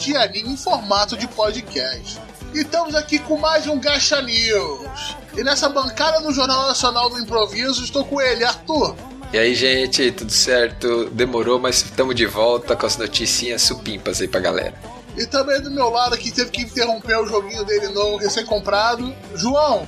de anime em formato de podcast. E estamos aqui com mais um Gacha News. E nessa bancada do Jornal Nacional do Improviso estou com ele, Arthur. E aí, gente, tudo certo? Demorou, mas estamos de volta com as noticinhas supimpas aí pra galera. E também do meu lado aqui teve que interromper o joguinho dele novo, recém-comprado. João,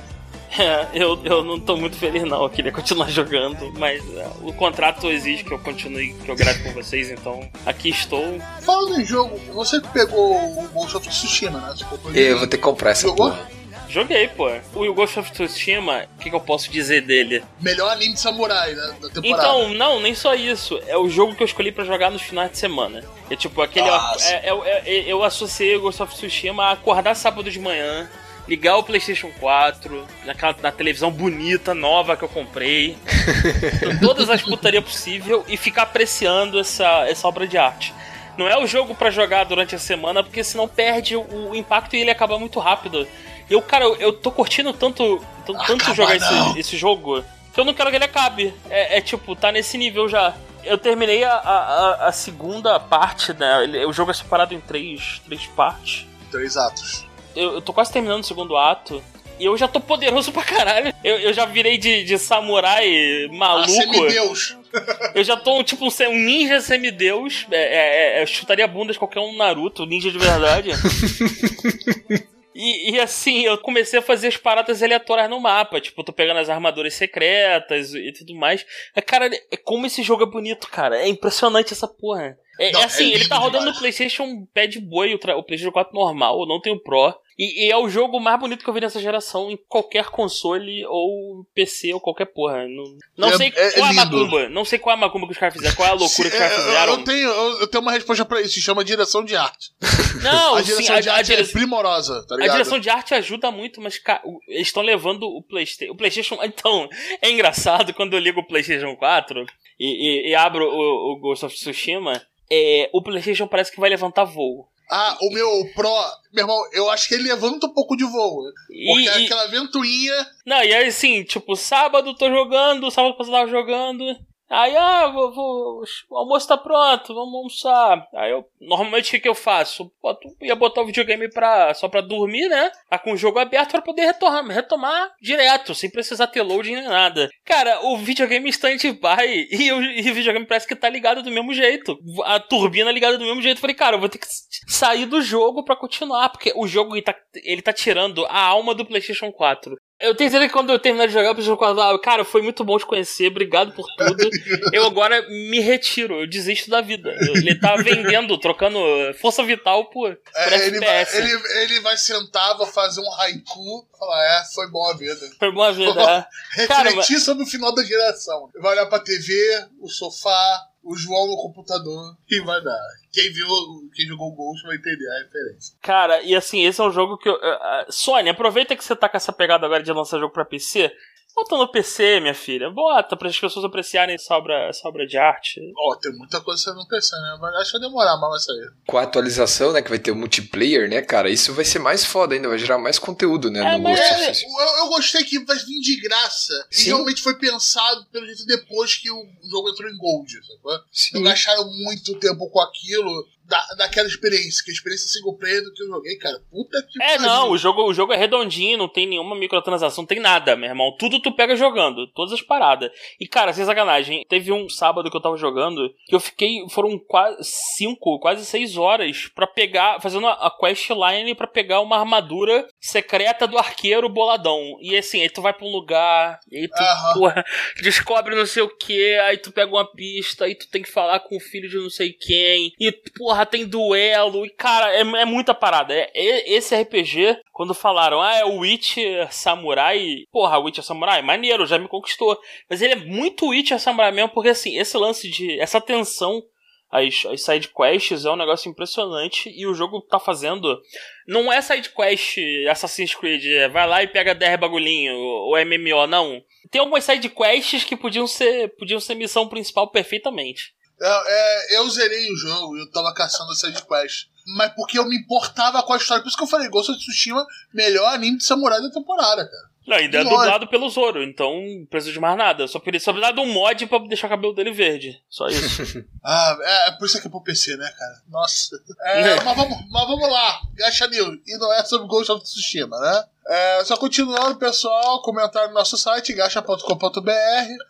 É, eu, eu não tô muito feliz não, eu queria continuar jogando, mas é, o contrato exige que eu continue, que eu grave com vocês, então aqui estou. falando em jogo, você que pegou o Ghost of Tsushima, né? Você comprou ele. Eu vou ter que comprar essa Jogou? porra. Joguei, pô. O Ghost of Tsushima, o que, que eu posso dizer dele? Melhor anime de samurai né, da temporada. Então, não, nem só isso. É o jogo que eu escolhi pra jogar nos finais de semana. É tipo, aquele. Nossa. é- é- é- eu associei o Ghost of Tsushima a acordar sábado de manhã, ligar o PlayStation 4, naquela, na televisão bonita, nova que eu comprei, com todas as putarias possível e ficar apreciando essa, essa obra de arte. Não é o jogo pra jogar durante a semana, porque senão perde o, impacto e ele acaba muito rápido. Eu, cara, eu, eu tô curtindo tanto, tanto, Acaba jogar esse, esse jogo que eu não quero que ele acabe. É, é tipo, tá nesse nível já. Eu terminei a, a, a- segunda parte, né? O jogo é separado em três, três partes. Três atos. Eu, eu tô quase terminando o segundo ato. E eu já tô poderoso pra caralho. Eu, eu já virei de, de samurai Ah, maluco. semideus. Eu já tô tipo um, um ninja semideus. É, é, é, eu chutaria bundas qualquer um Naruto, ninja de verdade. E, e, assim, eu comecei a fazer as paradas aleatórias no mapa. Tipo, tô pegando as armaduras secretas e tudo mais. Cara, é como esse jogo é bonito, cara. É impressionante essa porra. É, Não, é assim, é ele tá rodando demais. no PlayStation Pad Boy, o, o PlayStation 4 normal, eu não tenho Pro. E, e é o jogo mais bonito que eu vi nessa geração em qualquer console ou PC ou qualquer porra. Não, não É- sei é- é qual é a macumba. Não sei qual é a macumba que os caras fizeram, qual é a loucura que os caras é, fizeram. Eu, tenho, eu, tenho uma resposta pra isso, se chama direção de arte. Não, a sim, direção a, de a arte dire- é primorosa, tá a ligado? direção de arte ajuda muito, mas cara, o- eles estão levando o PlayStation. O PlayStation. Então, é engraçado quando eu ligo o PlayStation 4 e, e- e abro o, o Ghost of Tsushima. É, o PlayStation parece que vai levantar voo. Ah, o meu Pro, meu irmão, eu acho que ele levanta um pouco de voo. Porque E, e- aquela ventoinha. Não, e aí assim, tipo, sábado tô jogando, sábado passado tava jogando. Aí, ah, vou, vou- o almoço tá pronto, vamos almoçar. Aí eu, normalmente o que, que eu faço? Boto, ia botar o videogame pra, só pra dormir, né? Tá com o jogo aberto pra poder retomar, retomar direto, sem precisar ter loading nem nada. Cara, o videogame stand-by e, o- e o videogame parece que tá ligado do mesmo jeito. A turbina ligada do mesmo jeito. Falei, cara, eu vou ter que sair do jogo pra continuar, porque o jogo ele tá, ele tá tirando a alma do PlayStation 4. Eu tenho certeza que quando eu terminar de jogar, o PlayStation 4 ah, cara, foi muito bom te conhecer, obrigado por tudo. eu agora me retiro, eu desisto da vida. Eu- Ele tá vendendo, trocando força vital por, por é, ele, vai, ele, ele vai sentar, vai fazer um haiku, falar, é, foi bom a vida. Foi boa vida. é. Cara, Refletir sobre o final da geração. Vai olhar pra TV, o sofá, o João no computador e vai dar. Quem viu, quem jogou o Ghost vai entender a referência. Cara, e assim, esse é um jogo que eu. ah, ah, Sony, aproveita que você tá com essa pegada agora de lançar jogo pra PC. Bota no PC, minha filha. Bota para as pessoas apreciarem essa obra, essa obra de arte. Ó, tem muita coisa não pensa, né? Mas acho que vai demorar, mas vai sair. Com a atualização, né, que vai ter o multiplayer, né, cara, isso vai ser mais foda ainda, vai gerar mais conteúdo, né, É, no mas- É, eu, eu gostei que vai vir de graça. E Sim. realmente foi pensado, pelo jeito, depois que o jogo entrou em Gold, sacou? Sim. Não gastaram muito tempo com aquilo, da, daquela experiência, que a experiência single player do que eu joguei, cara. Puta que É, pariu. não, o jogo, o jogo é redondinho, não tem nenhuma microtransação, não tem nada, meu irmão. Tudo tu pega jogando, todas as paradas. E, cara, sem sacanagem, teve um sábado que eu tava jogando que eu fiquei, foram quase cinco, quase seis horas pra pegar, fazendo a, questline pra pegar uma armadura secreta do arqueiro boladão. E assim, aí tu vai pra um lugar, e aí tu, porra, descobre não sei o que, aí tu pega uma pista, aí tu tem que falar com o filho de não sei quem, e porra, tem duelo, e cara, é, é muita parada. É, é- esse RPG, quando falaram, ah, é o Witcher Samurai, porra, Witcher Samurai, maneiro, já me conquistou. Mas ele é muito Witcher Samurai mesmo, porque assim, esse lance de, essa tensão as, as side quests é um negócio impressionante e o jogo tá fazendo. Não é side quest Assassin's Creed, é vai lá e pega 10 bagulhinho, ou MMO, não. Tem algumas side quests que podiam ser, podiam ser missão principal perfeitamente. É, é, eu zerei o jogo, eu tava caçando essa de quest. Mas porque eu me importava com a história. Por isso que eu falei, Ghost of Tsushima, melhor anime de samurai da temporada, cara. Não, ainda é dublado pelo Zoro, então não precisa de mais nada. Só precisa só precisa de um mod pra deixar o cabelo dele verde. Só isso. Ah, é, é por isso que é pro PC, né, cara? Nossa. É, mas, vamos, mas vamos lá, Gacha News. E não é sobre Ghost of Tsushima, né? É, só continuando, pessoal, comentar no nosso site, gacha.com.br.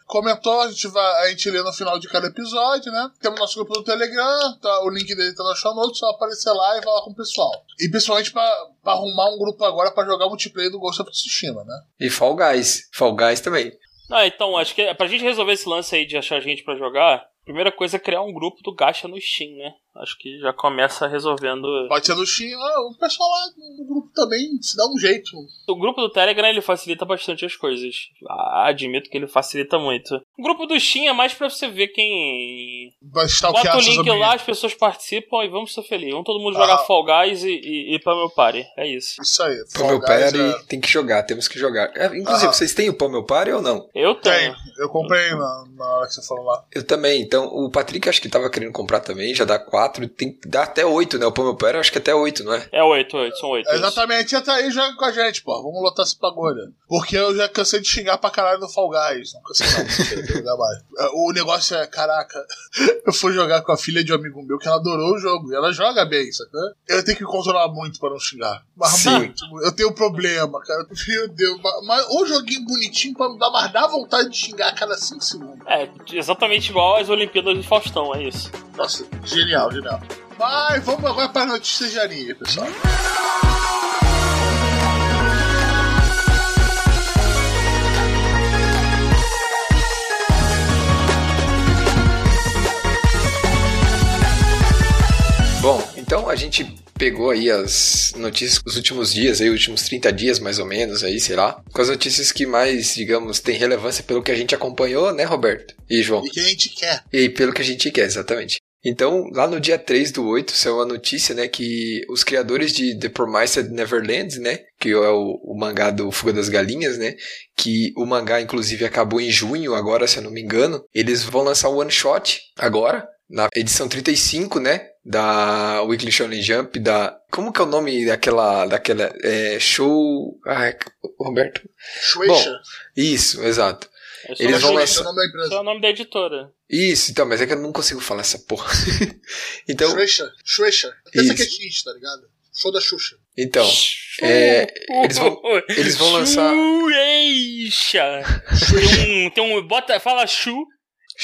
Comentou, a gente, vai, a gente lê no final de cada episódio, né? Temos nosso grupo do Telegram, tá, o link dele tá no show notes, só aparecer lá e falar com o pessoal. E principalmente pra, pra arrumar um grupo agora pra jogar multiplayer do Ghost of Tsushima, né? E Fall Guys. Fall Guys também. Ah, então, acho que é- pra gente resolver esse lance aí de achar gente pra jogar, primeira coisa é criar um grupo do Gacha no Steam, né? Acho que já começa resolvendo. Pode ser no Steam, ah, o pessoal lá no grupo também se dá um jeito. O grupo do Telegram ele facilita bastante as coisas. Ah, admito que ele facilita muito. O grupo do Steam é mais pra você ver quem. Bota o link lá, as pessoas participam e vamos ser felizes. Vamos todo mundo jogar Ah. Fall Guys e, e, e pra meu party. É isso. Isso aí. Pô, meu Fall pai Guys é- tem que jogar, temos que jogar. É, inclusive, Ah. vocês têm o Pão Meu Party ou não? Eu tenho. Tem, eu comprei na, na hora que você falou lá. Eu também. Então, o Patrick acho que tava querendo comprar também, já dá quatro, tem dá até oito, né? O Pão Meu Party acho que até oito, não é? É oito, oito, são oito. É, isso. exatamente, entra aí e joga com a gente, pô. Vamos lotar esse bagulho. Porque eu já cansei de xingar pra caralho no Fall Guys. Não cansei não. É, O negócio é, caraca, eu fui jogar com a filha de um amigo meu que ela adorou o jogo. E ela joga bem, sacou? Eu tenho que controlar muito pra não xingar. Mas Sim. muito. Eu tenho problema, cara. Meu Deus. Mas, mas o joguinho bonitinho pra não dar mais dá vontade de xingar a cada 5 segundos. É, exatamente igual às Olimpíadas de Faustão, é isso. Nossa, genial, genial. Mas vamos agora para notícias de anime, pessoal. Bom, então a gente pegou aí as notícias dos últimos dias, aí, últimos 30 dias mais ou menos, aí, sei lá, com as notícias que mais, digamos, tem relevância pelo que a gente acompanhou, né, Roberto? E João? E que a gente quer. E pelo que a gente quer, exatamente. Então, lá no dia 3 do 8, saiu a notícia, né, que os criadores de The Promised Neverland, né, que é o, o mangá do Fuga das Galinhas, né, que o mangá, inclusive, acabou em junho agora, se eu não me engano, eles vão lançar o One Shot agora, na edição 35, né, da Weekly Shonen Jump, da... Como que é o nome daquela... daquela é, show... Ai, Roberto... Shueisha. Isso, exato. É Eles o vão nome- Shueisha é o nome da empresa. Esse é o nome da editora. Isso, então, mas é que eu não consigo falar essa porra. então, Shueisha. Shueisha. Pensa Isso. que é X, tá ligado? Show da Xuxa. então, é, eles vão- eles vão lançar- Shueisha. Tem um, tem um. Bota, fala Shu,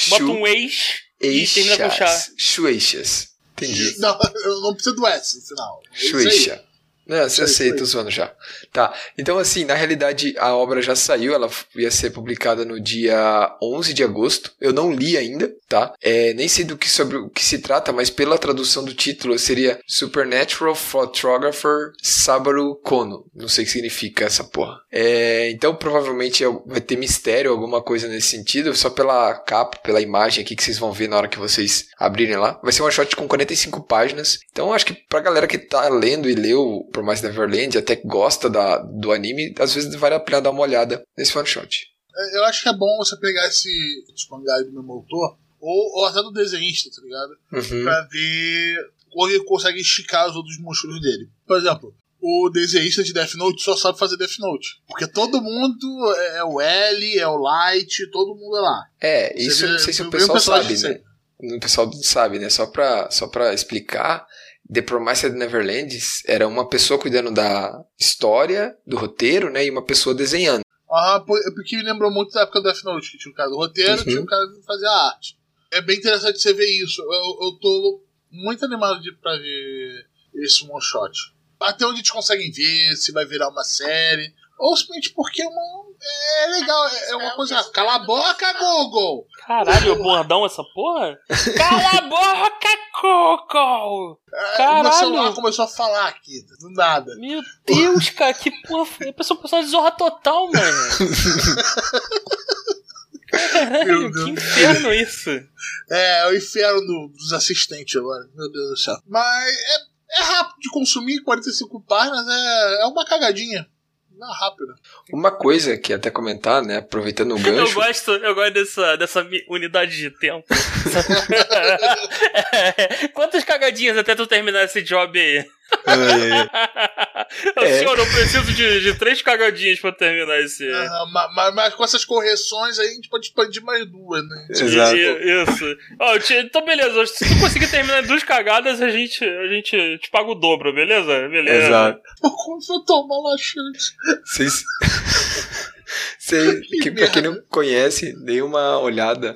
bota um ex e termina com chá. Shueishas. Entendi. Não, eu não preciso do S no final. É. Shueisha. Não, Sei, sei, sei. tô zoando já. Tá, então assim, na realidade a obra já saiu, ela ia ser publicada no dia 11 de agosto. Eu não li ainda, tá? É, nem sei do que sobre o que se trata, mas pela tradução do título seria Supernatural Photographer Sabaru Kono. Não sei o que significa essa porra. É, então provavelmente é- vai ter mistério, alguma coisa nesse sentido, só pela capa, pela imagem aqui que vocês vão ver na hora que vocês abrirem lá. Vai ser uma shot com 45 páginas. Então acho que pra galera que tá lendo e leu por mais Neverland, até que gosta da, do anime, às vezes vale a pena dar uma olhada nesse one shot. Eu acho que é bom você pegar esse, esse mangá aí do mesmo autor, ou, ou até do desenhista, tá ligado? Uhum. Pra ver como ele consegue esticar os outros monstros dele. Por exemplo, o desenhista de Death Note só sabe fazer Death Note. Porque todo mundo é é o L, é o Light, todo mundo é lá. É, isso eu vê- não sei se o pessoal sabe, né? O pessoal não sabe, né? Só pra, só pra explicar, The Promised Neverland era uma pessoa cuidando da história, do roteiro, né? E uma pessoa desenhando. Ah, é porque me lembrou muito da época do Death Note, que tinha um cara do roteiro, Uhum. tinha um cara que fazia a arte. É bem interessante você ver isso. Eu, eu tô muito animado de, pra ver esse one shot. Até onde eles conseguem ver, se vai virar uma série. Ou simplesmente porque é, uma, é legal, é, é uma coisa. Cala a boca, Google! Caralho, bordão essa porra? Cala a boca, Coco! Caralho! Meu celular começou a falar aqui, do nada. Meu Deus, cara, que porra foi? A pessoa passou de zorra total, mano. Caralho, Meu Deus. que inferno isso. É, é o inferno do- dos assistentes agora, meu Deus do céu. Mas é, é rápido de consumir, 45 páginas, é, é uma cagadinha. Na rápida. Uma coisa que até comentar, né? Aproveitando o gancho. Eu gosto, eu gosto dessa, dessa unidade de tempo. Quantas cagadinhas até tu terminar esse job aí? É. é. Senhor, eu preciso de, de três cagadinhas pra terminar esse. Uh, mas, mas, com essas correções aí a gente pode expandir mais duas, né? Exato. Isso. Oh, então, beleza. Se tu conseguir terminar duas cagadas, a gente, a gente te paga o dobro, beleza? Beleza. Exato. Como eu tomo laxante? Vocês. Você, que, pra quem não conhece, dê uma olhada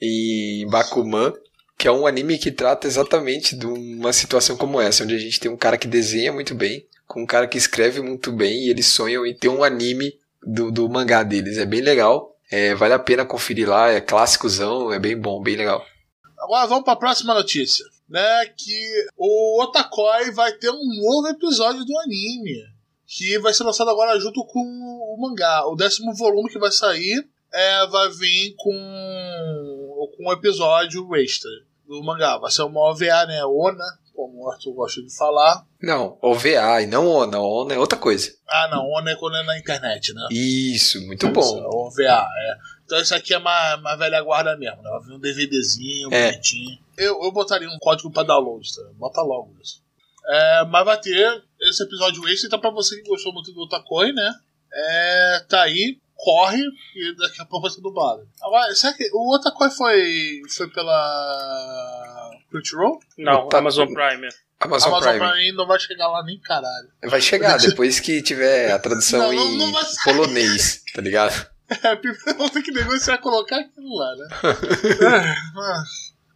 em Bakuman, que é um anime que trata exatamente de uma situação como essa, onde a gente tem um cara que desenha muito bem, com um cara que escreve muito bem, e eles sonham em ter um anime do, do mangá deles. É bem legal, é, vale a pena conferir lá, é clássicozão, é bem bom, bem legal. Agora vamos para a próxima notícia, né? Que o Otakoi vai ter um novo episódio do anime, que vai ser lançado agora junto com o mangá. O décimo volume que vai sair é, vai vir com, com um episódio extra do mangá. Vai ser uma OVA, né? Ona, como o Arthur gosta de falar. Não, OVA e não ONA. ONA é outra coisa. Ah, não. ONA é quando é na internet, né? Isso, muito bom. Isso, OVA, é. Então isso aqui é uma, uma velha guarda mesmo, né? Vai vir um DVDzinho, é. bonitinho. Eu, eu botaria um código pra download, tá? Bota logo isso. É, mas vai ter esse episódio extra, então pra você que gostou muito do Otakoi, né? É, tá aí, corre e daqui a pouco vai ser dublado. Agora, será que o Otakoi foi, foi pela Crunchyroll? Não, tá, Amazon Prime. Amazon, Amazon Prime. Prime não vai chegar lá nem caralho. Vai chegar, depois que tiver a tradução não, não, não em polonês, tá ligado? É, vamos ter que negociar colocar aquilo lá, né? é,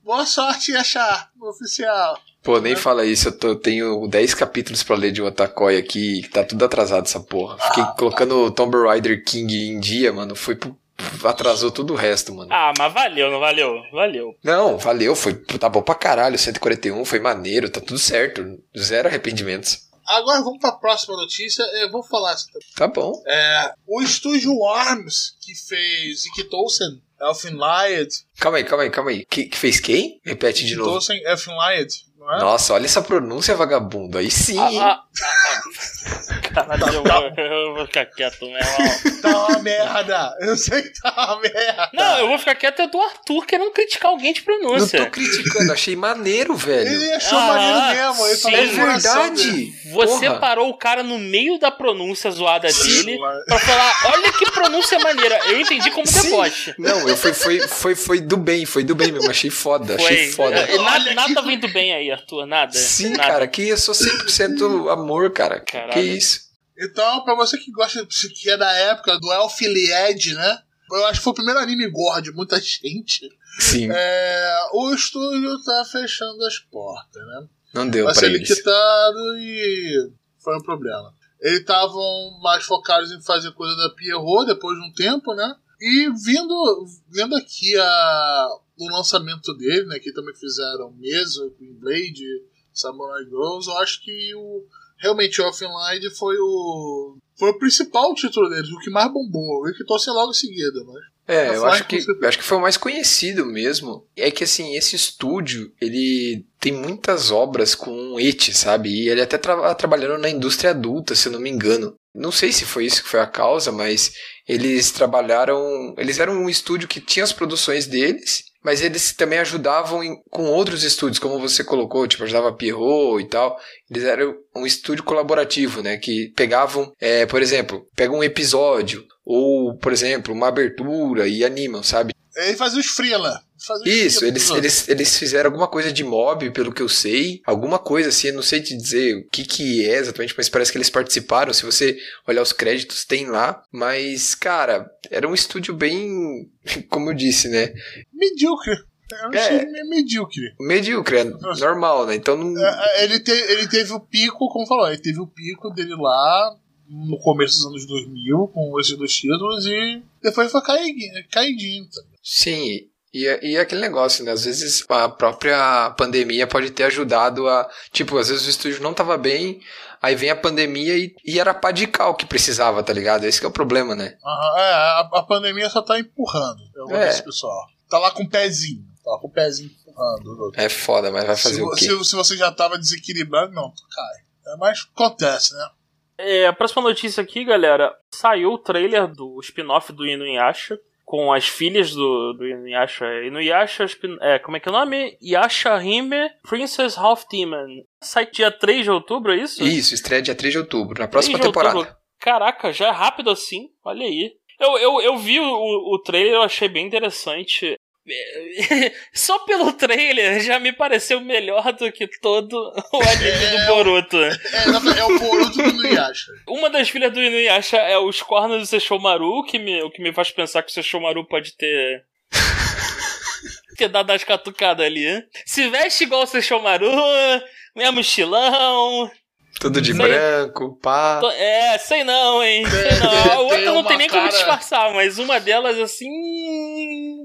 boa sorte em achar oficial. Pô, nem fala isso, eu, tô, tenho 10 capítulos para ler de Otakoi aqui, tá tudo atrasado essa porra. Fiquei ah, colocando Tomb Raider King em dia, mano, foi pro atrasou tudo o resto, mano. Ah, mas valeu, não valeu? Valeu. Não, valeu, foi tá bom pra caralho, 141 foi maneiro, tá tudo certo, zero arrependimentos. Agora vamos para a próxima notícia. Eu vou falar. Tá bom. É, o estúdio Arms, que fez Ikitosen, Elfin Lied. Calma aí, calma aí, calma aí. Que, que fez quem? Repete de novo. Ikitosen, Elfin Lied. É? Nossa, olha essa pronúncia, vagabundo. Aí sim. Ah, ah, ah, Caralho, eu, vou, eu vou ficar quieto, meu irmão. Tá uma merda. Eu sei que tá uma merda. Não, eu vou ficar quieto é do Arthur querendo criticar alguém de pronúncia. Não tô criticando, achei maneiro, velho. Ele achou ah, maneiro mesmo. Ele sim, é verdade. Você Porra. parou o cara no meio da pronúncia zoada sim, dele pra falar: olha que pronúncia maneira. Eu entendi como sim. deboche. Não, eu foi, foi, foi, foi do bem, foi do bem mesmo. Achei foda, foi. achei foda. É, nada, nada vem do bem aí, Arthur, nada. Sim, nada. cara, que eu sou 100% amor, cara. Caralho. Que isso. Então, pra você que gosta, que é da época do Elfilied, né? Eu acho que foi o primeiro anime gore de muita gente. Sim. É, o estúdio tá fechando as portas, né? Não deu Vai pra ser eles. liquidado e foi um problema. Eles estavam mais focados em fazer coisa da Pierrot depois de um tempo, né? E vindo, vendo aqui a, o lançamento dele, né? Que também fizeram mesa, Queen Blade, Samurai Girls, eu acho que o, realmente o Offline foi o. Foi o principal título deles, o que mais bombou. Eu que torce logo em seguida, mas. É, eu acho, que, eu acho que foi o mais conhecido mesmo. É que assim, esse estúdio, ele tem muitas obras com et, sabe? E ele até tra trabalhando na indústria adulta, se eu não me engano. Não sei se foi isso que foi a causa, mas eles trabalharam. Eles eram um estúdio que tinha as produções deles, mas eles também ajudavam em, com outros estúdios, como você colocou, tipo, ajudava Pierrot e tal. Eles eram um estúdio colaborativo, né? Que pegavam, é, por exemplo, pegam um episódio, ou, por exemplo, uma abertura e animam, sabe? Ele faz os freela. Isso, eles, eles, eles fizeram alguma coisa de mob, pelo que eu sei. Alguma coisa assim, eu não sei te dizer o que, que é exatamente, mas parece que eles participaram. Se você olhar os créditos, tem lá. Mas, cara, era um estúdio bem. Como eu disse, né? Medíocre. Eu é, medíocre. Medíocre, é normal, né? Então não... É, é, ele, te, ele teve o pico, como falou, ele teve o pico dele lá no começo dos anos 2000 com esses dois títulos e depois foi caidinho. caidinho tá? Sim, e, e aquele negócio, né? Às vezes a própria pandemia pode ter ajudado a. Tipo, às vezes o estúdio não tava bem, aí vem a pandemia e, e era pá de cal que precisava, tá ligado? Esse é o problema, né? Uhum, é, a, a, pandemia só tá empurrando. Eu vou é. pessoal. Tá lá com o pezinho. Tá lá com o pezinho empurrando. É foda, mas vai fazer se, o quê? Se, se você já tava desequilibrado, não, tu cai. É, mas acontece, né? É, a próxima notícia aqui, galera. Saiu o trailer do spin-off do Inuyasha com as filhas do, do Inuyasha. Inuyasha, é, como é que é o nome? Yasha Hime Princess Half Demon. Sai dia 3 de outubro, é isso? Isso, estreia dia 3 de outubro, na próxima temporada. Outubro. Caraca, já é rápido assim? Olha aí. Eu, eu, eu vi o, o trailer, eu achei bem interessante. Só pelo trailer já me pareceu melhor do que todo o anime é, do Boruto. É, é, é, o Boruto do Inuyasha. Uma das filhas do Inuyasha é os cornos do Sesshomaru, que me, o que me faz pensar que o Sesshomaru pode ter... ter dado as catucadas ali. Se veste igual o Sesshomaru, mesmo estilão, tudo de sei... branco, pá. É, sei não, hein? Sei não. A outra não tem nem cara... como disfarçar, mas uma delas assim.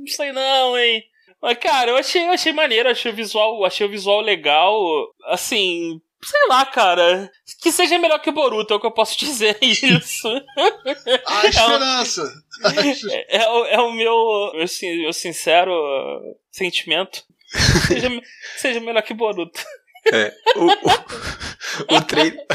Sei não, hein? Mas, cara, eu achei, eu achei maneiro, achei o visual, achei o visual legal. Assim, sei lá, cara. Que seja melhor que o Boruto, é o que eu posso dizer isso. A esperança. É, é, é, é o meu, assim, meu sincero sentimento. Seja, seja melhor que Boruto. É. O, o, o, trailer,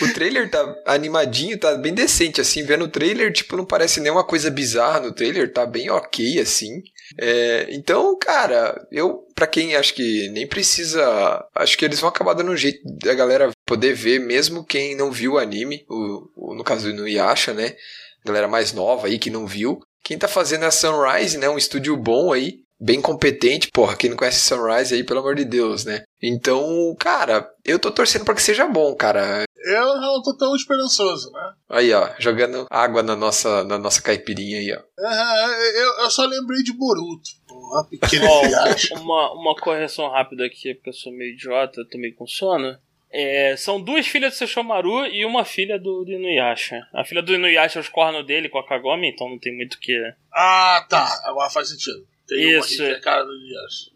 o trailer tá animadinho, tá bem decente, assim. Vendo o trailer, tipo, não parece nenhuma coisa bizarra no trailer, tá bem ok, assim. É, então, cara, eu, para quem acho que nem precisa. Acho que eles vão acabar dando um jeito da galera poder ver, mesmo quem não viu o anime, o, o no caso do Yasha, né? Galera mais nova aí que não viu. Quem tá fazendo é a Sunrise, né? Um estúdio bom aí bem competente. Porra, quem não conhece Sunrise aí, pelo amor de Deus, né? Então, cara, eu tô torcendo para que seja bom, cara. Eu não tô tão esperançoso, né? Aí, ó, jogando água na nossa, na nossa caipirinha aí, ó. Uhum, eu, eu só lembrei de Boruto. Porra, pequeno oh, uma, uma correção rápida aqui, porque eu sou meio idiota, eu tô meio com sono. É, são duas filhas do Sesshomaru e uma filha do, do Inuyasha. A filha do Inuyasha é os cornos dele com a Kagome, então não tem muito o que. Ah, tá. Agora faz sentido. Tem isso. Uma cara do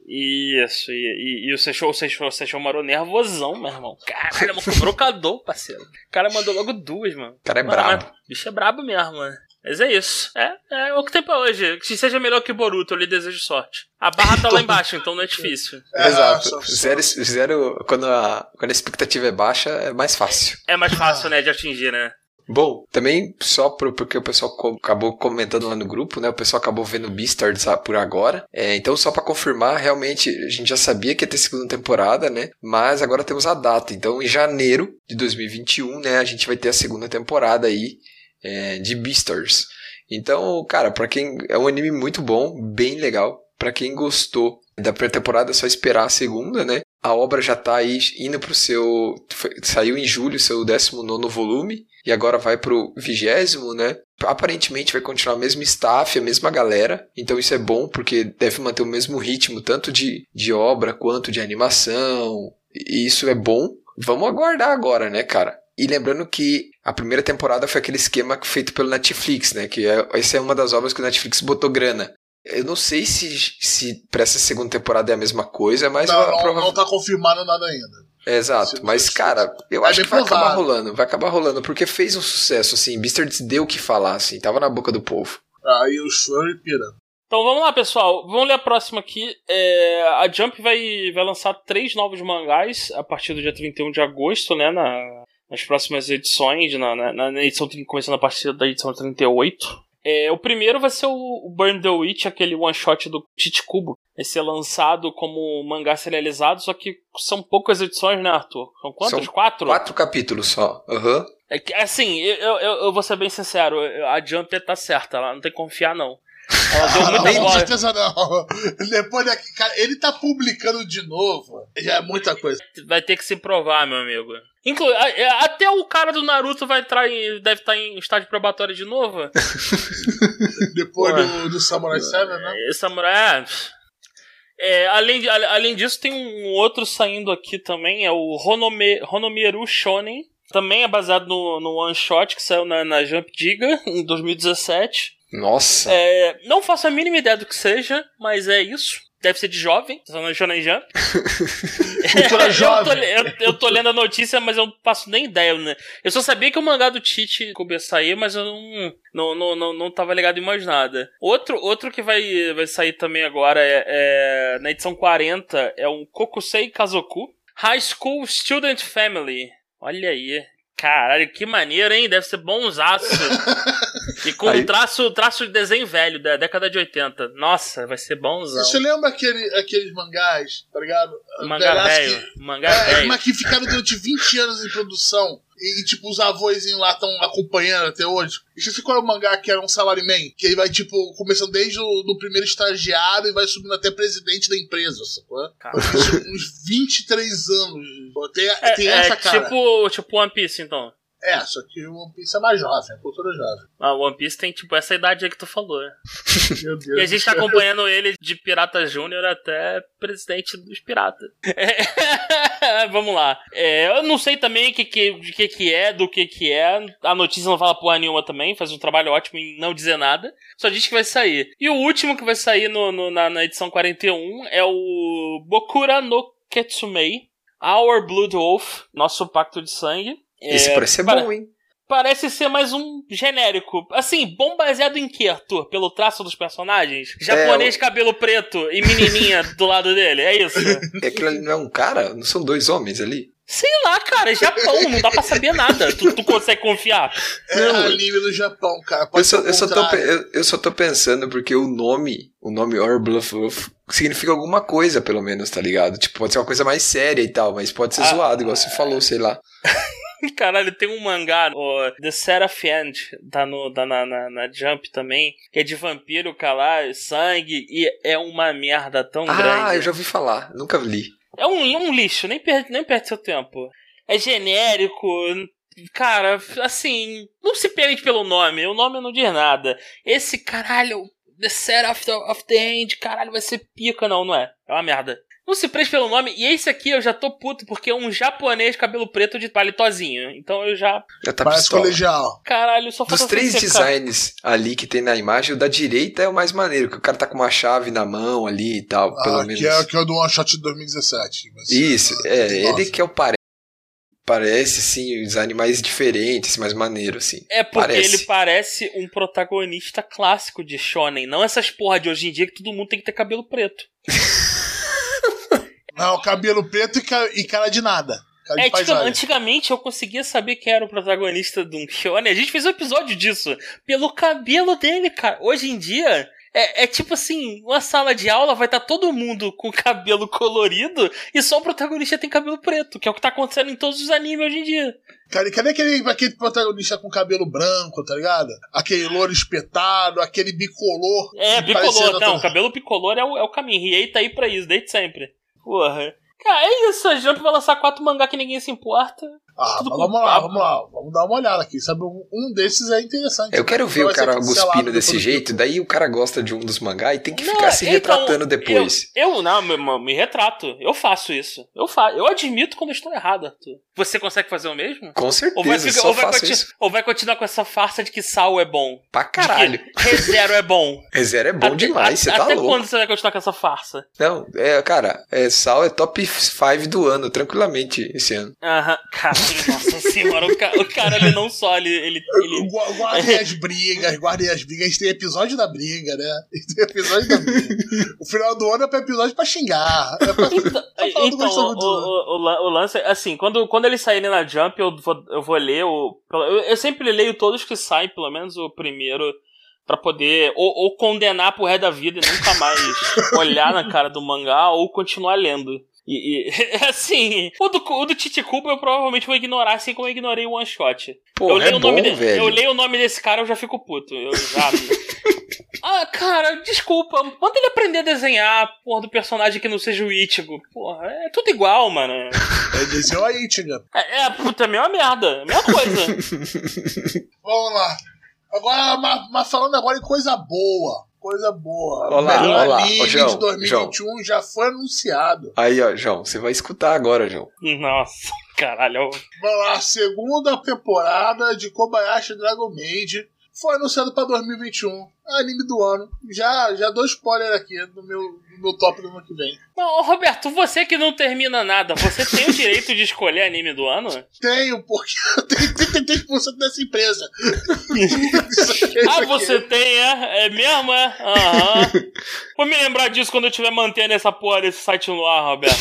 Isso, e, e, e o Seixou, o Seixou, o Seixou marou nervosão, meu irmão. Caralho, é brocador, parceiro. O cara mandou logo duas, mano. O cara é brabo. O bicho é brabo mesmo, mano. Mas é isso. É, é o que tem pra hoje. Que seja melhor que Boruto, eu lhe desejo sorte. A barra tá lá embaixo, então não é difícil. É, Exato. Zero, zero, quando, a, quando a expectativa é baixa, é mais fácil. É mais fácil, né, de atingir, né? Bom, também só pro, porque o pessoal acabou comentando lá no grupo, né? O pessoal acabou vendo Beastars por agora. É, então, só para confirmar, realmente a gente já sabia que ia ter segunda temporada, né? Mas agora temos a data. Então, em janeiro de 2021, né? A gente vai ter a segunda temporada aí é, de Beastars. Então, cara, para quem é um anime muito bom, bem legal. Para quem gostou da pré-temporada, é só esperar a segunda, né? A obra já tá aí indo pro seu. Foi, saiu em julho, seu 19 volume e agora vai pro vigésimo, né? Aparentemente vai continuar o mesmo staff, a mesma galera, então isso é bom porque deve manter o mesmo ritmo, tanto de, de obra quanto de animação, e isso é bom. Vamos aguardar agora, né, cara? E lembrando que a primeira temporada foi aquele esquema feito pelo Netflix, né? Que é, essa é uma das obras que o Netflix botou grana. Eu não sei se, se para essa segunda temporada é a mesma coisa, mas. Não, não, prova... não tá confirmado nada ainda. Exato, mas cara, eu é acho que vai provável. acabar rolando, vai acabar rolando, porque fez um sucesso, assim, Beastars deu o que falar, assim, tava na boca do povo. Aí os fãs pirando. Então vamos lá, pessoal. Vamos ler a próxima aqui. É, a Jump vai, vai lançar três novos mangás a partir do dia 31 de agosto, né? Na, nas próximas edições, na, na, na edição começando a partir da edição 38. É, o primeiro vai ser o Burn the Witch, aquele one shot do Tite Kubo. Vai ser lançado como mangá serializado, só que são poucas edições, né, Arthur? São quantos? São quatro? Quatro capítulos só. Uhum. É assim, eu, eu, eu vou ser bem sincero, a Jump tá certa, ela não tem que confiar, não. Ela deu muita não, Com certeza não. Depois daqui, cara, ele tá publicando de novo. Já é muita coisa. Vai ter que se provar, meu amigo. Inclu é, até o cara do Naruto vai entrar em, deve estar tá em estágio probatório de novo. Depois do, do, Samurai 7, né? É, Samurai. É, é além, de, além disso, tem um outro saindo aqui também, é o Honome, Honomeru Shonen. Também é baseado no, no One Shot que saiu na, na Jump Diga em 2017. Nossa! É, não faço a mínima ideia do que seja, mas é isso. Deve ser de jovem, tá no Shonen Jump. Cultura jovem. Eu tô, eu, eu tô, lendo a notícia, mas eu não faço nem ideia, né? Eu só sabia que o mangá do Tite ia sair, mas eu não, não, não, não, não tava ligado em mais nada. Outro, outro que vai, vai sair também agora é, é na edição 40 é um Kokusei Kazoku High School Student Family. Olha aí. Caralho, que maneiro, hein? Deve ser bonzaço. e com Aí... traço, traço de desenho velho, da década de 80. Nossa, vai ser bonzão. Você lembra aquele, aqueles mangás, tá ligado? Mangá velho. Que, mangá é, velho. Mas que ficaram durante 20 anos em produção. E, tipo, os avós lá estão acompanhando até hoje. E você ficou o mangá que era um salaryman? Que ele vai, tipo, começando desde o do primeiro estagiário e vai subindo até presidente da empresa, sacou? Uns 23 anos. Tem, é, tem essa é, cara. Tipo, tipo One Piece, então. É, só que o One Piece é mais jovem, é cultura jovem. Ah, o One Piece tem, tipo, essa idade aí que tu falou. Né? Meu Deus. E a gente tá acompanhando ele de Pirata Júnior até presidente dos piratas. É... Vamos lá. É, eu não sei também que, que, de que que é, do que que é. A notícia não fala porra nenhuma também, faz um trabalho ótimo em não dizer nada. Só diz que vai sair. E o último que vai sair no, no na, na edição 41 é o Bokura no Ketsumei. Our Blood Wolf, nosso pacto de sangue. Esse é, parece ser bom, hein? Parece ser mais um genérico. Assim, bom baseado em quê, Arthur? Pelo traço dos personagens? Japonês, é, cabelo preto e menininha do lado dele, é isso? É aquilo ali não é um cara? Não são dois homens ali? Sei lá, cara, é Japão, não dá pra saber nada. Tu, tu consegue confiar? É não, anime do Japão, cara. eu, só, eu, só tô, eu, eu, só tô pensando porque o nome, o nome Orbluff significa alguma coisa, pelo menos, tá ligado? Tipo, pode ser uma coisa mais séria e tal, mas pode ser ah, zoado, igual você falou, sei lá. Caralho, tem um mangá, o The Seraph End, tá, no, tá na, na, na, Jump também, que é de vampiro, calar, sangue, e é uma merda tão ah, grande. Ah, eu já ouvi falar, nunca li. É um, é um lixo, nem perde, nem perde seu tempo. É genérico, cara, assim, não se perde pelo nome, o nome não diz nada. Esse caralho, The Seraph of the End, caralho, vai ser pica, não, não é? É uma merda. Não se preste pelo nome. E esse aqui eu já tô puto, porque é um japonês cabelo preto de palitozinho. Então eu já. Já tá Parece pistola. colegial. Caralho, só falta Dos três designs ali que tem na imagem, o da direita é o mais maneiro, que o cara tá com uma chave na mão ali e tal, ah, pelo menos. Que é, que é o do One Shot de 2017. Isso, é, é ele que é o parece. Parece, sim, design mais diferente, assim, mais maneiro, assim. É porque parece. ele parece um protagonista clássico de Shonen, não essas porra de hoje em dia que todo mundo tem que ter cabelo preto. Não, cabelo preto e cara de nada. Cara é, tipo, antigamente eu conseguia saber quem era o protagonista de um shonen. A gente fez um episódio disso. Pelo cabelo dele, cara. Hoje em dia, é, é, tipo assim, uma sala de aula vai estar tá todo mundo com cabelo colorido e só o protagonista tem cabelo preto, que é o que tá acontecendo em todos os animes hoje em dia. Cara, e cadê aquele, aquele protagonista com cabelo branco, tá ligado? Aquele louro espetado, aquele bicolor. É, bicolor, não, o cabelo bicolor é o, é o caminho. Riei tá aí pra isso, desde sempre. Porra. Cara, é isso, a Jump vai lançar quatro mangá que ninguém se importa. Ah, vamos lá, vamos lá, vamos dar uma olhada aqui. Sabe, um desses é interessante. Eu quero ver o cara cuspindo desse jeito, daí o cara gosta de um dos mangá e tem que não, ficar se então, retratando depois. Eu, eu não, me, me, retrato. Eu faço isso. Eu faço. Eu admito quando eu estou errado, Arthur. Você consegue fazer o mesmo? Com certeza, ou vai, ficar, ou vai, ou vai continuar com essa farsa de que sal é bom? Pra caralho. Rezero é bom. Rezero é bom até, demais, você tá até louco. quando você vai continuar com essa farsa? Não, é, cara, é, sal é top 5 do ano, tranquilamente, esse ano. Aham, caralho, nossa senhora, o, ca, o cara, ele não só, ele... ele, ele... Guardem as brigas, guardem as brigas, tem episódio da briga, né? Tem episódio da briga. o final do ano é pra episódio pra xingar. É pra, então, então o, o, o, o, lance, assim, quando, quando eles saírem na Jump, eu vou, eu vou ler o... Eu, eu sempre leio todos que saem, pelo menos o primeiro para poder ou, ou, condenar pro resto da vida e nunca mais olhar na cara do mangá ou continuar lendo. E, e assim, o do, o do Titicuba eu provavelmente vou ignorar, assim como eu ignorei o One Shot. Pô, eu leio é o nome bom, de, velho. Eu leio o nome desse cara, eu já fico puto. Eu já. ah, cara, desculpa. Manda ele aprender a desenhar, porra, do personagem que não seja o Ichigo. Porra, é tudo igual, mano. É desenhar o Ichigo. É, é, puta, é a mesma merda. É a mesma coisa. Vamos lá. Agora, mas, mas falando agora em coisa boa coisa boa. Olá, melhor olá. Ô, João, de 2021 João. já foi anunciado. Aí, ó, João, você vai escutar agora, João. Nossa, caralho. Vamos lá, segunda temporada de Kobayashi Dragon Maid foi anunciado pra 2021. Anime do ano. Já, já dou spoiler aqui no meu, no meu top do ano que vem. Ô, Roberto, você que não termina nada, você tem o direito de escolher anime do ano? Tenho, porque eu tenho 33% dessa empresa. ah, você tem, é? É mesmo, é? Aham. Vou me lembrar disso quando eu estiver mantendo essa porra desse site no ar, Roberto.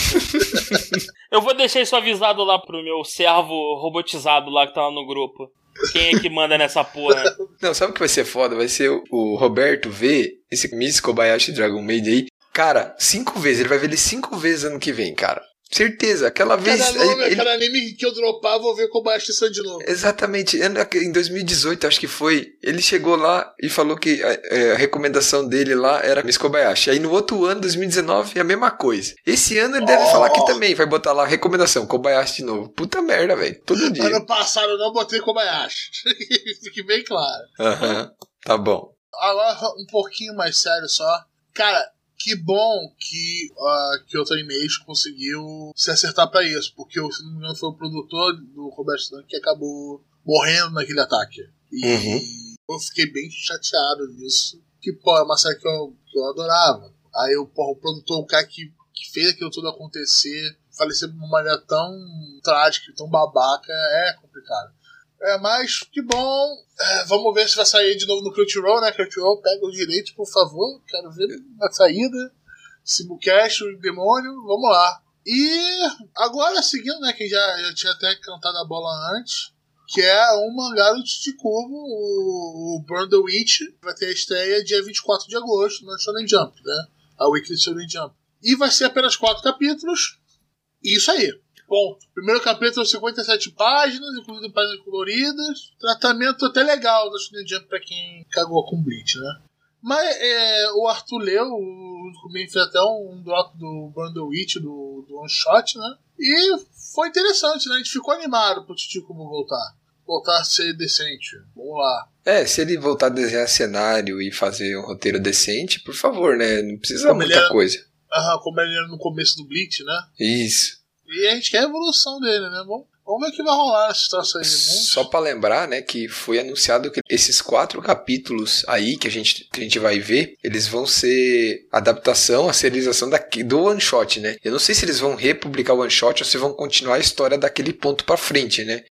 eu vou deixar isso avisado lá pro meu servo robotizado lá que tá lá no grupo. Quem é que manda nessa porra? Não, sabe o que vai ser foda? Vai ser o Roberto ver esse Miss Kobayashi Dragon Maid aí. Cara, cinco vezes. Ele vai ver ele cinco vezes ano que vem, cara. Certeza, aquela vez. Cada, nome, ele, cada anime que eu dropar, vou ver Kobayashi San de novo. Exatamente. Em 2018, acho que foi. Ele chegou lá e falou que a, é, a recomendação dele lá era Miss Kobayashi. Aí no outro ano, 2019, é a mesma coisa. Esse ano ele oh. deve falar que também vai botar lá recomendação, Kobayashi de novo. Puta merda, velho. Todo dia. Ano passado eu não botei Kobayashi. Fique bem claro. Aham, uhum. tá bom. Agora um pouquinho mais sério só. Cara, que bom que a uh, Kyoto Animation conseguiu se acertar para isso, porque se não me engano foi o produtor do Robert Stan que acabou morrendo naquele ataque. E uhum. eu fiquei bem chateado nisso. Que, pô, é uma série que eu, que eu adorava. Aí o produtor, o cara que, que fez aquilo tudo acontecer, falecer de uma maneira tão trágica, tão babaca, é complicado. É, mas que bom. É, vamos ver se vai sair de novo no Crunchyroll, né? Crunchyroll, pega o direito, por favor. Quero ver na saída. Simulcast, o demônio, vamos lá. E agora seguindo, né? Que já, já tinha até cantado a bola antes. Que é um mangá do Titicubo, o, o Burn the Witch. Vai ter a estreia dia 24 de agosto no Shonen Jump, né? A Weekly Shonen Jump. E vai ser apenas quatro capítulos. E isso aí. Bom, primeiro capítulo 57 páginas, incluindo páginas coloridas. Tratamento até legal da Shonen Jump pra quem cagou com Bleach, né? Mas é, o Arthur leu, o comigo fez até um, drop do Witch, do, do One Shot, né? E foi interessante, né? A gente ficou animado pro Titi como voltar. Voltar a ser decente. Vamos lá. É, se ele voltar a desenhar cenário e fazer um roteiro decente, por favor, né? Não precisa como muita era, coisa. Aham, como ele era no começo do Bleach, né? Isso. E a gente quer a evolução dele, né? Bom, vamos ver o que vai rolar essa situação aí. Só para lembrar, né, que foi anunciado que esses quatro capítulos aí que a gente, que a gente vai ver, eles vão ser adaptação, a serialização daqui, do one shot, né? Eu não sei se eles vão republicar o one shot ou se vão continuar a história daquele ponto para frente, né?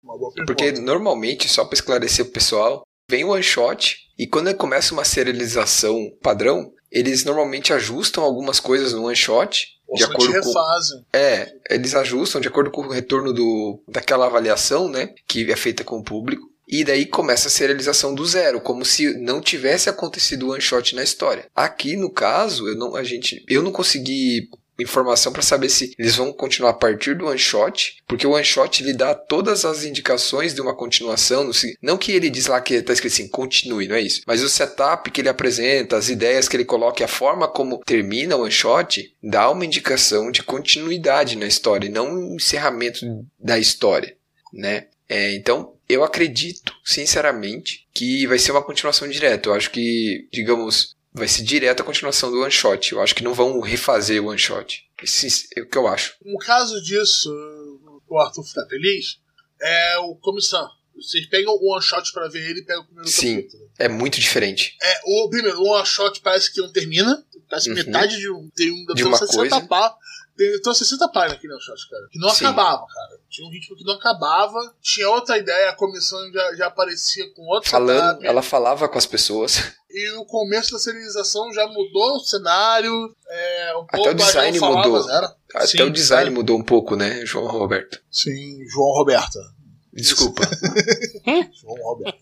Porque normalmente, só para esclarecer o pessoal, vem o one shot e quando começa uma serialização padrão, eles normalmente ajustam algumas coisas no one shot de acordo refazem. com é eles ajustam de acordo com o retorno do daquela avaliação né que é feita com o público e daí começa a serialização do zero, como se não tivesse acontecido o one shot na história. Aqui no caso, eu não a gente eu não consegui informação para saber se eles vão continuar a partir do one shot, porque o one shot lhe dá todas as indicações de uma continuação, não que ele diz lá que está escrito assim, continue, não é isso, mas o setup que ele apresenta, as ideias que ele coloca, a forma como termina o one shot, dá uma indicação de continuidade na história, e não um encerramento da história, né? É, então, eu acredito, sinceramente, que vai ser uma continuação direta. Eu acho que, digamos, vai ser direto a continuação do one shot. Eu acho que não vão refazer o one shot. Isso é o que eu acho. Um caso disso, o Arthur fica feliz, é o Comissão. Vocês pegam o one shot pra ver ele e pegam o primeiro Sim, capítulo. é muito diferente. É, o primeiro, o one shot parece que não termina. Parece uhum. metade de um. Tem um de uma 60 coisa. Pá, tem então 60 páginas aqui no shot, cara. Que não Sim. acabava, cara. Tinha um ritmo que não acabava. Tinha outra ideia, a comissão já, já aparecia com outra Falando, ela falava com as pessoas. E no começo da serialização já mudou o cenário. É, um Até o design mudou. Até Sim, o design mudou um pouco, né, João Roberto? Sim, João Roberta. Desculpa. João Roberto.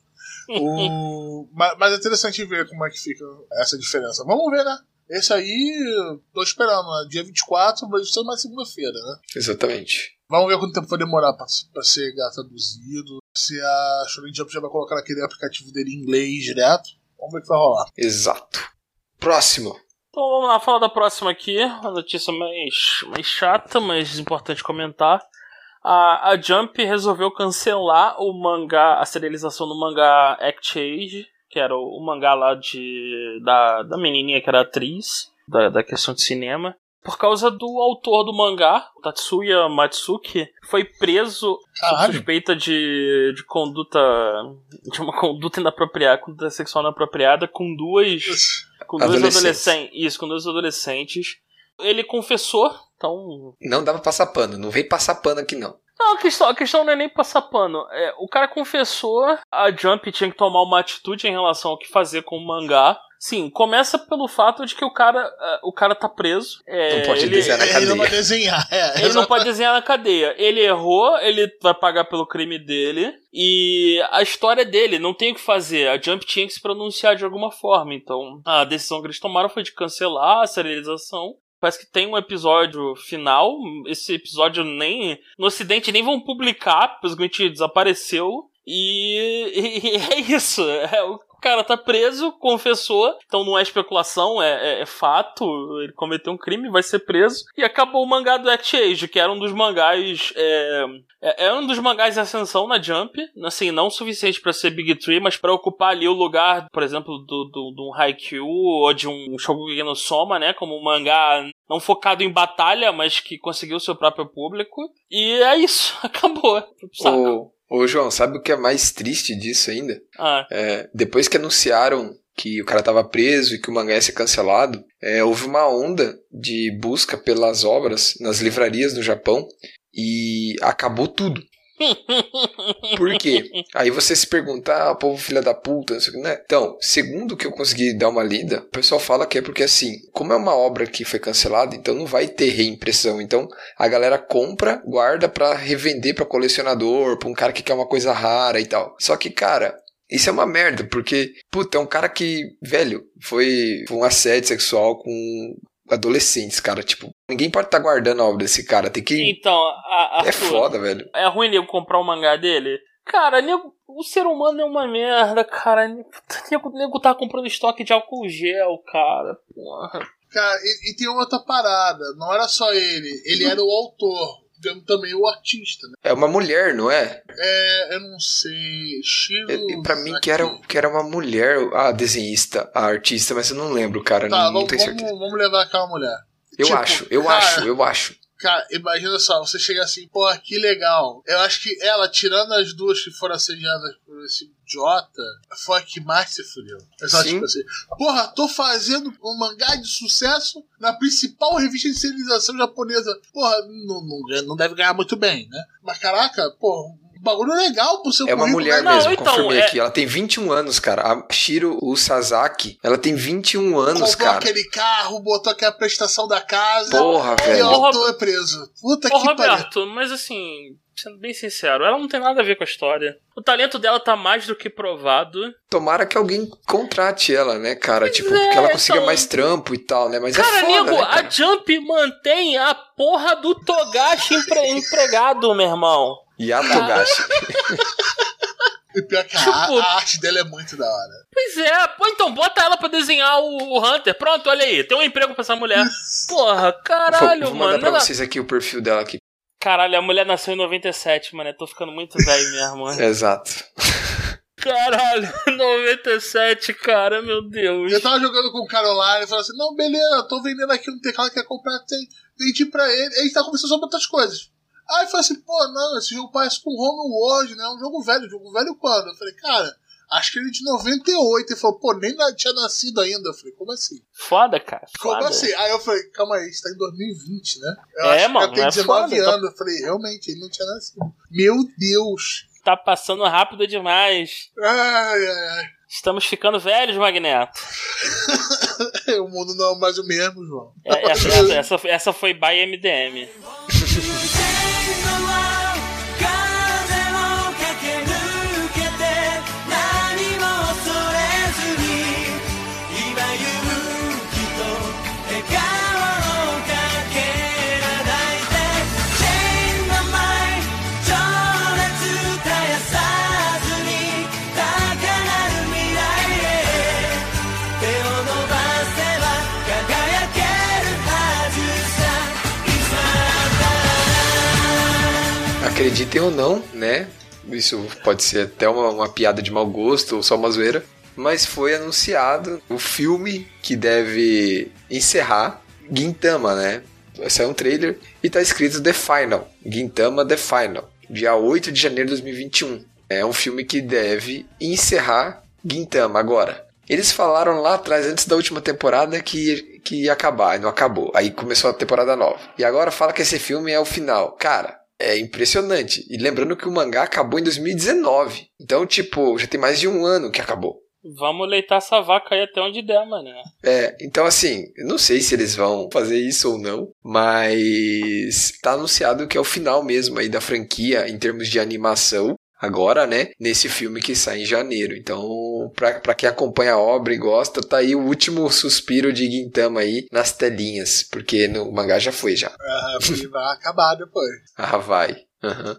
O... Mas, mas é interessante ver como é que fica essa diferença. Vamos ver, né? Esse aí, tô esperando, né? dia 24, mas isso é mais segunda-feira, né? Exatamente. Vamos ver quanto tempo vai demorar pra, pra ser traduzido. Se a Shonen Jump já vai colocar aquele aplicativo dele em inglês direto. Vamos ver o que vai rolar. Exato. Próximo. Então vamos lá, falar da próxima aqui. Uma notícia mais, mais chata, mas importante comentar. A, a Jump resolveu cancelar o mangá, a serialização do mangá Act Age que era o, o mangá lá de, da, da menininha que era atriz, da, da questão de cinema. Por causa do autor do mangá, Tatsuya Matsuki, foi preso Caralho. sob suspeita de, de conduta. de uma conduta inapropriada, conduta sexual inapropriada com duas. com dois Adolescentes. Isso, com dois adolescentes. Ele confessou, então. Não dá pra passar pano, não vem passar pano aqui não. Não, a questão, a questão não é nem passar pano. É, o cara confessou, a Jump tinha que tomar uma atitude em relação ao que fazer com o mangá. Sim, começa pelo fato de que o cara, é, o cara tá preso. É, Não pode ele, desenhar na Ele não cadeia. vai desenhar. É, Ele não pode desenhar na cadeia. Ele errou, ele vai pagar pelo crime dele. E a história é dele, não tem o que fazer. A Jump tinha que se pronunciar de alguma forma. Então, a decisão que eles tomaram foi de cancelar a serialização. Parece que tem um episódio final. Esse episódio nem. No ocidente nem vão publicar, porque a gente desapareceu. E, e é isso. É, o cara tá preso, confessou. Então não é especulação, é, é- é fato. Ele cometeu um crime, vai ser preso. E acabou o mangá do Act Age, que era um dos mangás. É, é, um dos mangás de ascensão na Jump. Assim, não o suficiente pra ser Big Tree, mas pra ocupar ali o lugar, por exemplo, do, do, de um Haikyuu ou de um Shokugeki no Soma, né? Como um mangá não focado em batalha, mas que conseguiu seu próprio público. E é isso, acabou. Saco. Ô, João, sabe o que é mais triste disso ainda? Ah, É, depois que anunciaram que o cara tava preso e que o mangá ia ser cancelado, é, houve uma onda de busca pelas obras nas livrarias no Japão e acabou tudo. Por quê? Aí você se pergunta, ah, povo filha da puta, não sei o que, né? Então, segundo o que eu consegui dar uma lida, o pessoal fala que é porque assim, como é uma obra que foi cancelada, então não vai ter reimpressão. Então a galera compra, guarda pra revender pra colecionador, pra um cara que quer uma coisa rara e tal. Só que, cara, isso é uma merda, porque, puta, é um cara que, velho, foi, foi um assédio sexual com adolescentes, cara. Tipo, ninguém pode estar guardando a obra desse cara. Tem que. Então, a, É Arthur, foda, velho. É ruim nego comprar o mangá dele? Cara, nego, o ser humano é uma merda, cara. Nego, nego tá comprando estoque de álcool gel, cara. Porra. Cara, e, e tem outra parada. Não era só ele. Ele era o autor. Tem também o artista, né? É uma mulher, não é? É, eu não sei. Shiro. E pra mim que era, que era uma mulher, a desenhista, a artista, mas eu não lembro, cara. Tá, não, não vamos, tenho certeza. vamos, vamos levar aquela mulher. Eu tipo, acho, eu cara, acho, eu acho. Cara, imagina só, você chega assim, pô, que legal. Eu acho que ela, tirando as duas que foram assediadas por esse idiota, foi a que mais se fudeu. É só tipo assim, porra, tô fazendo um mangá de sucesso na principal revista de serialização japonesa. Porra, não, não, não deve ganhar muito bem, né? Mas caraca, porra, bagulho legal pro seu É uma mulher né? Não, mesmo, então, confirmei é- aqui. Ela tem 21 anos, cara. A Shiro o Sasaki, ela tem 21 anos, Comprou cara. aquele carro, botou aquela prestação da casa. Porra, E velho. o autor é preso. Puta Ô, que pariu. Roberto, mas assim, sendo bem sincero, ela não tem nada a ver com a história. O talento dela tá mais do que provado. Tomara que alguém contrate ela, né, cara? tipo, é, que ela consiga então- mais trampo e tal, né? Mas Cara, é foda, nego, né, cara? a Jump mantém a porra do Togashi empre- empregado, meu irmão. E a Togashi. E pior que a, Tipo- a arte dela é muito da hora. Pois é, pô, então bota ela pra desenhar o, o Hunter. Pronto, olha aí, tem um emprego pra essa mulher. Porra, caralho, vou, vou mandar mano. pra ela- vocês aqui o perfil dela aqui. Caralho, a mulher nasceu em 97, mano. Eu tô ficando muito velho mesmo. mano. Exato. Caralho, 97, cara, meu Deus. Eu tava jogando com o cara online e falou assim: Não, beleza, tô vendendo aqui um teclado que quer comprar, tem, vendi pra ele. Aí a gente tá conversando sobre outras coisas. Aí eu falei assim: Pô, não, esse jogo parece com Home World, né? É um jogo velho. Jogo velho quando? Eu falei: Cara, acho que ele é de 98. Ele falou: Pô, nem na- tinha nascido ainda. Eu falei: Como assim? Foda, cara. Como Foda. assim? Aí eu falei: Calma aí, você tá em 2020, né? Eu É, acho mano, que ela tem é 19 foda, tá- anos. Eu falei: Realmente, ele não tinha nascido. Meu Deus. Tá passando rápido demais. Ai, ai, ai. Estamos ficando velhos, Magneto. O mundo não é mais o mesmo, João. É, essa, essa, essa, essa foi by MDM. Acreditem ou não, né? Isso pode ser até uma, uma piada de mau gosto ou só uma zoeira. Mas foi anunciado o filme que deve encerrar Gintama, né? saiu um trailer e tá escrito The Final, Gintama The Final, dia 8 de janeiro de 2021. É um filme que deve encerrar Gintama agora. Eles falaram lá atrás, antes da última temporada, que, que ia acabar, e não acabou. Aí começou a temporada nova. E agora fala que esse filme é o final. Cara, é impressionante. E lembrando que o mangá acabou em 2019. Então, tipo, já tem mais de um ano que acabou. Vamos leitar essa vaca aí até onde der, mano. É, então assim, eu não sei se eles vão fazer isso ou não, mas tá anunciado que é o final mesmo aí da franquia em termos de animação. Agora, né, nesse filme que sai em janeiro. Então, pra, pra quem acompanha a obra e gosta, tá aí o último suspiro de Gintama aí nas telinhas, porque no mangá já foi já. Ah, vai acabar depois. Ah, vai. Aham.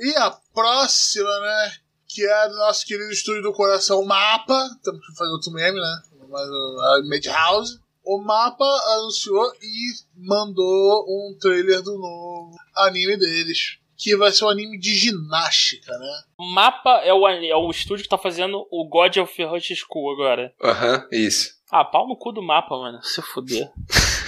E a próxima, né? Que é do nosso querido estúdio do coração Mapa. Temos que fazer outro meme, né? A Madhouse. O Mapa anunciou e mandou um trailer do novo anime deles. Que vai ser um anime de ginástica, né? Mapa é o, é o estúdio que tá fazendo o God of Rush School agora. Aham, isso. Ah, pau no cu do mapa, mano. Se fuder.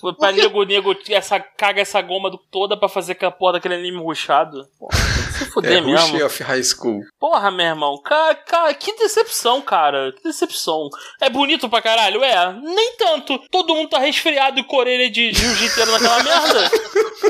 Foi pra nego, nego, essa, caga essa goma do- toda pra fazer aquela porra daquele anime ruxado. Porra, se fuder É mesmo. Rush of High School. Porra, meu irmão. Cara, cara, que decepção, cara. Que decepção. É bonito pra caralho? É. Nem tanto. Todo mundo tá resfriado e com orelha de jiu-jiteiro naquela merda.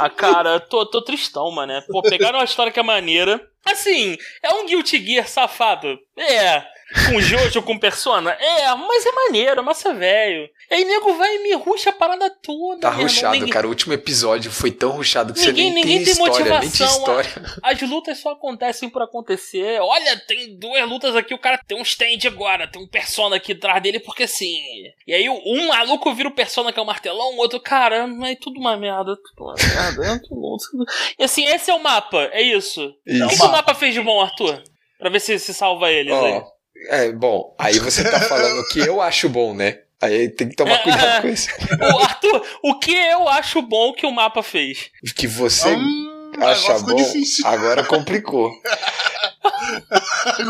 Ah, cara, tô, tô tristão, mano. Pô, pegaram uma história que é maneira. Assim, é um Guilty Gear safado. É. Com Jojo, com Persona? É, mas é maneiro, massa velho. E aí nego vai e me ruxa a parada toda. Tá ruxado, Ninguém- cara. O último episódio foi tão ruxado que Ninguém- você nem ninguém tem tem história, nem motivação, história. As lutas só acontecem por acontecer. Olha, tem duas lutas aqui, o cara tem um stand agora, tem um persona aqui atrás dele, porque sim. E aí um maluco vira o persona que é o martelão, o outro, cara, mas é tudo uma merda, tudo uma merda, é tudo, tudo. E assim, esse é o mapa, é isso. O Isso. que, que o mapa fez de bom, Arthur? Pra ver se se salva eles aí. É, bom, aí você tá falando o que eu acho bom, né? Aí tem que tomar cuidado com isso. O Arthur, o que eu acho bom que o mapa fez? O que você Hum, acha bom, difícil. agora complicou.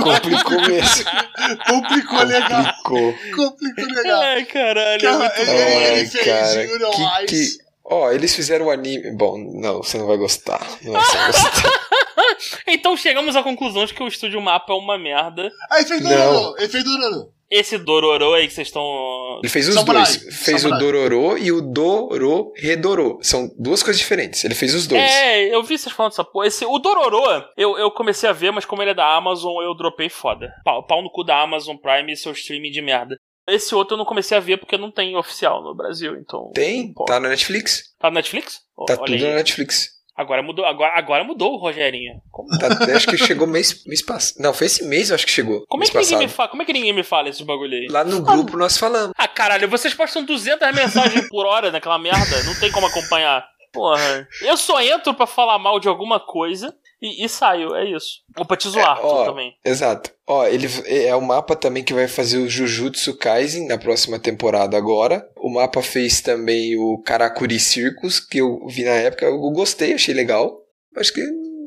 complicou mesmo. Complicou legal. Complicou. Complicou legal. Ai, caralho, é Cara, muito ele- bom. ele- Ai, fez cara. Que, que... Ó, eles fizeram o anime. Bom, não, você não vai gostar. Não vai gostar. Então chegamos à conclusão de que o estúdio Mapa é uma merda. Aí fez Não. Dororo. Ele fez Dororo. Esse Dororo aí que vocês estão. Ele fez os Samurai. dois. Fez Samurai. o Dororo e o Doro Redorô. São duas coisas diferentes. Ele fez os dois. É, eu vi vocês falando dessa porra. Esse, o Dororo, eu, eu comecei a ver, mas como ele é da Amazon, eu dropei foda. Pau, pau no cu da Amazon Prime e seu streaming de merda. Esse outro eu não comecei a ver porque não tem oficial no Brasil, então. Tem, tá na Netflix. Tá na Netflix? Tá Olha tudo aí. na Netflix. Agora mudou, agora, agora mudou o Rogerinho. Tá, acho que chegou mês, mês passado. Não, foi esse mês eu acho que chegou. como é que ninguém me fala? Como é que ninguém me fala esses bagulho aí? Lá no grupo nós falamos. Ah, caralho, vocês postam 200 mensagens por hora naquela merda, não tem como acompanhar. Porra, eu só entro pra falar mal de alguma coisa e, e saio, é isso. Ou pra te zoar, É, ó, também. Exato. Ó, ele é o mapa também que vai fazer o Jujutsu Kaisen na próxima temporada agora. O mapa fez também o Karakuri Circus, que eu vi na época, eu gostei, achei legal. Acho que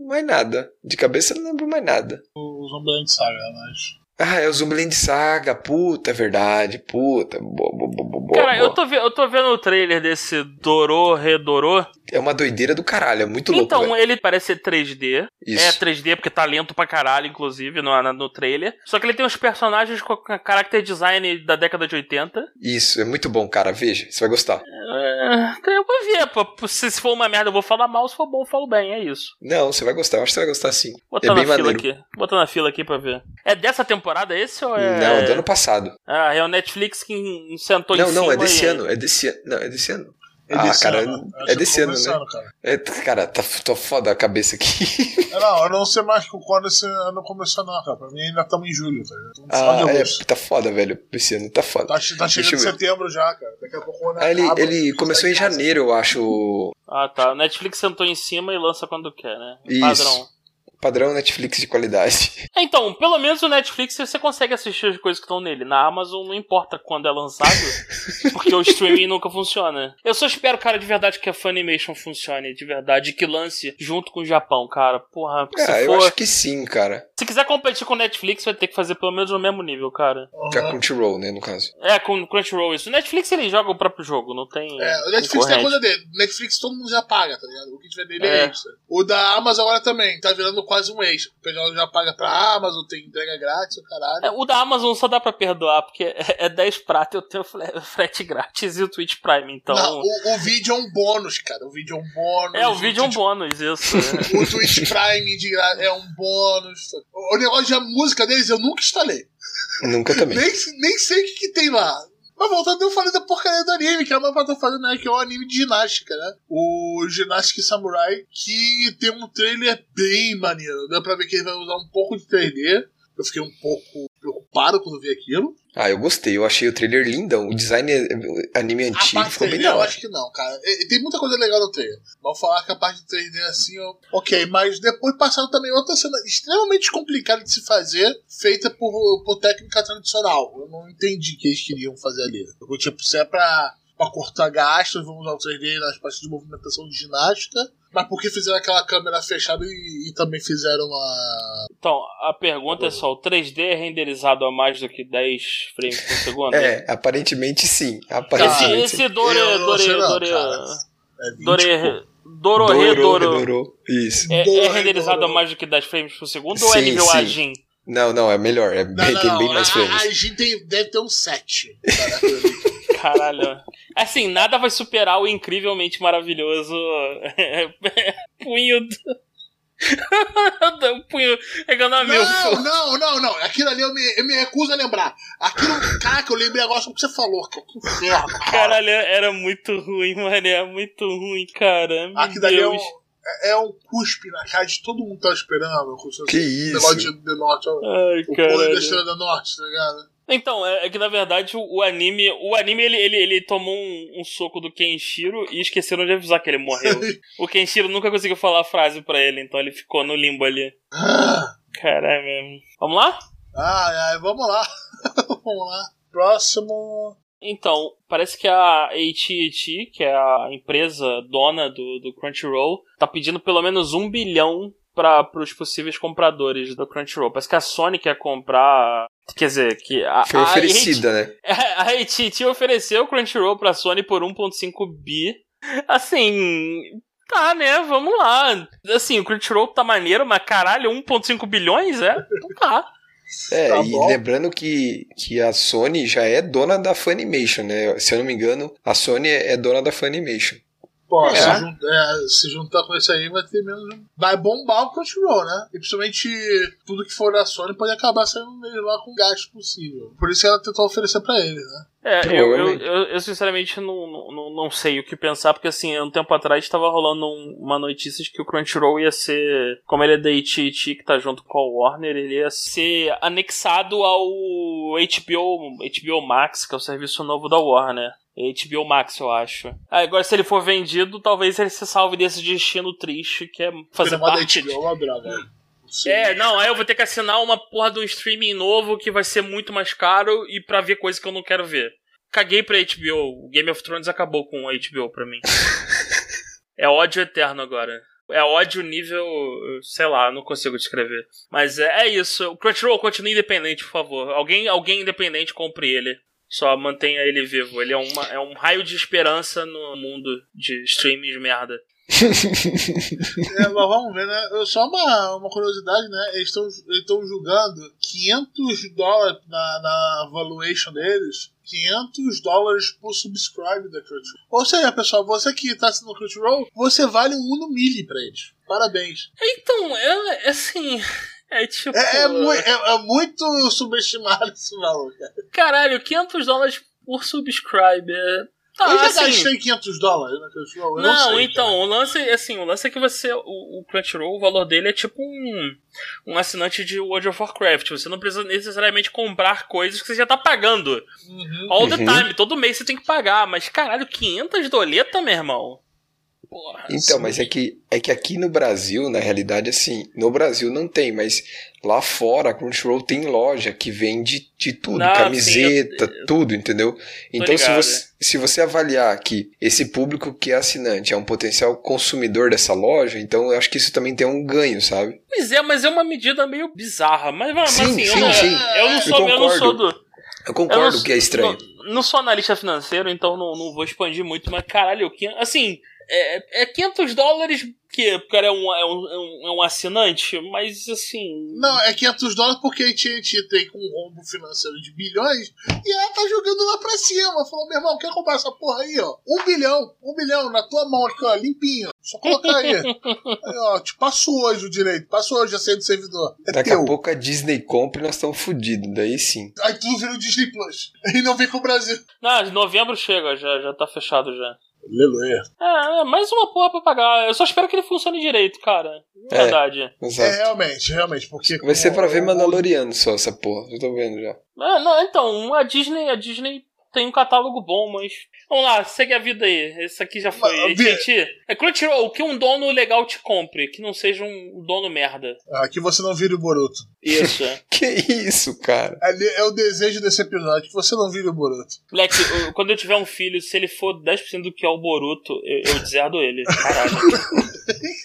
mais nada. De cabeça eu não lembro mais nada. O Zombie Saga, mas. Ah, é o Zumbiland Saga, puta, é verdade, puta, boa, boa, boa, boa, Cara, boa. eu tô, eu tô vendo o trailer desse Dorô Redorô. É uma doideira do caralho, é muito louco, Então, velho. ele parece ser 3D. Isso. É 3D porque tá lento pra caralho, inclusive, no, no trailer. Só que ele tem uns personagens com character design da década de 80. Isso, é muito bom, cara, veja, você vai gostar. É, eu vou ver, pô. Se, for uma merda eu vou falar mal, se for bom eu falo bem, é isso. Não, você vai gostar, eu acho que você vai gostar sim. Botar é na fila maneiro. aqui. Botar na fila aqui pra ver. É dessa temporada esse ou é. Não, do ano passado. Ah, é o Netflix que sentou em Não, cima. não, é desse e- ano, é desse ano. Não, é desse ano. É ah, desse cara, ano. É desse ano, né? cara. É, cara, tá, tô foda a cabeça aqui. É, Não, eu não sei mais que quando esse ano começou, não, cara. Pra mim ainda estamos em julho, tá ligado? Ah, é, agosto. tá foda, velho. Esse ano tá foda. Tá, tá chegando setembro já, cara. Daqui a pouco o ano Ah, ele, acaba, ele começou em janeiro, eu acho. o- Ah, tá. O Netflix sentou em cima e lança quando quer, né? Isso. Padrão. Padrão Netflix de qualidade. É, Então, pelo menos o Netflix você consegue assistir as coisas que estão nele. Na Amazon não importa quando é lançado, porque o streaming nunca funciona. Eu só espero, cara, de verdade que a Funimation funcione, de verdade, que lance junto com o Japão, cara. Porra, Ah, se eu for. acho que sim, cara. Se quiser competir com o Netflix, vai ter que fazer pelo menos no mesmo nível, cara. Que é a Crunchyroll, né, no caso. É, com o Crunchyroll isso. O Netflix ele joga o próprio jogo, não tem. É, o Netflix tem a coisa dele. O Netflix todo mundo já paga, tá ligado? O que tiver dele é, É. extra. O da Amazon agora também, tá virando quase um extra. O pessoal já paga pra Amazon, tem entrega grátis, o caralho. É, o da Amazon só dá pra perdoar, porque é, é 10 prata eu tenho frete grátis e o Twitch Prime, então. Não, o, o vídeo é um bônus, cara. O vídeo é um bônus. é, o vídeo é um Twitch- bônus, isso. O Twitch Prime de gra... é um bônus. O negócio de a música deles eu nunca instalei. Nunca também. Nem, nem sei o que, que tem lá. Mas voltando, eu falei da porcaria do anime, que é uma fazendo, né? Que é um anime de ginástica, né? O Ginastic Samurai, que tem um trailer bem maneiro. Dá pra ver que ele vai usar um pouco de 3D. Eu fiquei um pouco preocupado quando vi aquilo. Ah, eu gostei. Eu achei o trailer lindão. O design é- anime A antigo parte ficou 3D bem da eu hora. acho que não, cara. E- Tem muita coisa legal no trailer. Vou falar que a parte de 3D assim, eu... ok, mas depois passaram também outra cena extremamente complicada de se fazer, feita por, por técnica tradicional. Eu não entendi o que eles queriam fazer ali. Eu, tipo, se é pra, pra cortar gastos, vamos usar o 3D nas partes de movimentação de ginástica. Mas por que fizeram aquela câmera fechada e, e também fizeram a. Então, a pergunta é só: o 3D é renderizado a mais do que 10 frames por segundo? É, aparentemente sim. Esse, Aparentemente sim. esse Dore. Eu Dore. não, Dore. cara. É 20, Dore. Dororê, Doro. redorou. Isso. É, é renderizado a mais do que 10 frames por segundo ou é Sim, nível sim. Agin? Não, não, é melhor. É, Não, bem- não, tem não. bem mais frames. a tem, deve ter um 7. Caralho. Assim, nada vai superar o incrivelmente maravilhoso punho do... punho pegando a mil. Não, não, não, não. Aquilo ali eu me, eu me recuso a lembrar. Aquilo, caraca, eu lembrei agora só que você falou, cara. Que inferno. cara. Caralho, era muito ruim, mano. É muito ruim, cara. Meu Aquilo ali é um, é- é um cuspe na cara de todo mundo que tá esperando. com o Que isso? negócio de, de norte. ó. Ai, O povo da. Estrela do Norte, tá ligado? Então, é, é que na verdade o, o anime. O anime ele, ele, ele tomou um, um soco do Kenshiro e esqueceram de avisar que ele morreu. o Kenshiro nunca conseguiu falar a frase pra ele, então ele ficou no limbo ali. Caralho mesmo. Vamos lá? Ai, ai, vamos lá. vamos lá. Próximo. Então, parece que a AT&T, que é a empresa dona do, do Crunchyroll, tá pedindo pelo menos um bilhão para os possíveis compradores do Crunchyroll. Parece que a Sony quer comprar... Quer dizer, que a, Foi a oferecida, né? A AT&T ofereceu o Crunchyroll pra Sony por 1.5 bi. Assim, tá, né? Vamos lá. Assim, o Crunchyroll tá maneiro, mas caralho, 1.5 bilhões, é? Então tá. É, Tá e bom. lembrando que, que a Sony já é dona da Funimation, né? Se eu não me engano, a Sony é dona da Funimation. Pô, É. se, jun- é, se juntar com esse aí vai ter menos. Vai bombar o Crunchyroll, né? E principalmente tudo que for da Sony pode acabar saindo dele lá com gasto possível. Por isso que ela tentou oferecer pra ele, né? É, eu, eu, eu, eu sinceramente não, não, não- sei o que pensar, porque assim, um tempo atrás tava rolando um- uma notícia de que o Crunchyroll ia ser, como ele é da AT&T que tá junto com a Warner, ele ia ser anexado ao HBO, HBO Max, que é o serviço novo da Warner. HBO Max, eu acho. Ah, agora, se ele for vendido, talvez ele se salve desse destino triste, que é fazer Porque parte... HBO é uma droga. Sim. É, não, aí eu vou ter que assinar uma porra de um streaming novo que vai ser muito mais caro e pra ver coisa que eu não quero ver. Caguei pra HBO. O Game of Thrones acabou com a HBO pra mim. é ódio eterno agora. É ódio nível. sei lá, não consigo descrever. Mas é, é isso. O Crunchyroll continue independente, por favor. Alguém, alguém independente compre ele. Só mantenha ele vivo. Ele é, uma, é um raio de esperança no mundo de streaming de merda. É, mas vamos ver, né? Eu- Só uma, uma curiosidade, né? Eles estão julgando 500 dólares na, na valuation deles. 500 dólares por subscribe da Crunchyroll. Ou seja, pessoal, você que tá assinando Crunchyroll, você vale um Uno Mille pra eles. Parabéns. Então, é, é assim. É tipo. É, é, mui- é- é muito subestimado esse valor, cara. Caralho, 500 dólares por subscribe. É... Tá, eu já assim, gastei 500 dólares na Crunchyroll. Eu não, Não, sei, então, cara. o lance, assim, o lance é que você. O, o Crunchyroll, o valor dele é tipo um, um assinante de World of Warcraft. Você não precisa necessariamente comprar coisas que você já tá pagando. Uhum. All the Uhum. time, todo mês você tem que pagar. Mas caralho, 500 doleta, meu irmão. Porra. Então, mas é que, é que aqui no Brasil, na realidade, assim, no Brasil não tem, mas lá fora a Crunchyroll tem loja que vende de tudo, Ah, camiseta, sim, eu- tudo, entendeu? Então, se ligado, você, se você avaliar que esse público que é assinante é um potencial consumidor dessa loja, então eu acho que isso também tem um ganho, sabe? Pois é, mas é uma medida meio bizarra. Mas, mas Sim, assim, eu, sim, não, sim. eu não Eu sou, eu, não concordo. sou do. Eu Eu concordo não, que é estranho. Não, não sou analista financeiro, então não, não vou expandir muito, mas caralho, quin- assim, é, é 500 dólares que o cara é um, é, um, é um- é um assinante, mas assim. Não, é 500 dólares porque a AT&T tem com um rombo financeiro de bilhões e ela tá jogando lá pra cima. Falou, meu irmão, quer comprar essa porra aí, ó? Um bilhão, um bilhão na tua mão aqui, ó, limpinho. Só colocar aí. aí ó, te passou hoje o direito, passou hoje a senha do servidor. É Daqui teu. a pouco a Disney compra e nós estamos fodidos, daí sim. Aí tudo vira o Disney Plus. E não vem com o Brasil. Não, de novembro chega, já, já tá fechado já. Aleluia. É, é, mais uma porra pra pagar. Eu só espero que ele funcione direito, cara. É. Verdade. É, Exato. realmente, realmente. Porque Vai ser pra ver Mandaloriano só essa porra, eu tô vendo já. É, não, então, a Disney, a Disney tem um catálogo bom, mas. Vamos lá, segue a vida aí. Esse aqui já foi. Mas, AT&T. É Crunchyroll, que um dono legal te compre, que não seja um dono merda. Aqui você não vira o Boruto. Isso. Que isso, cara? Ali é o desejo desse episódio, que você não vire o Boruto. Moleque, eu- quando eu tiver um filho, se ele for 10% do que é o Boruto, eu, eu deserdo ele. Caralho.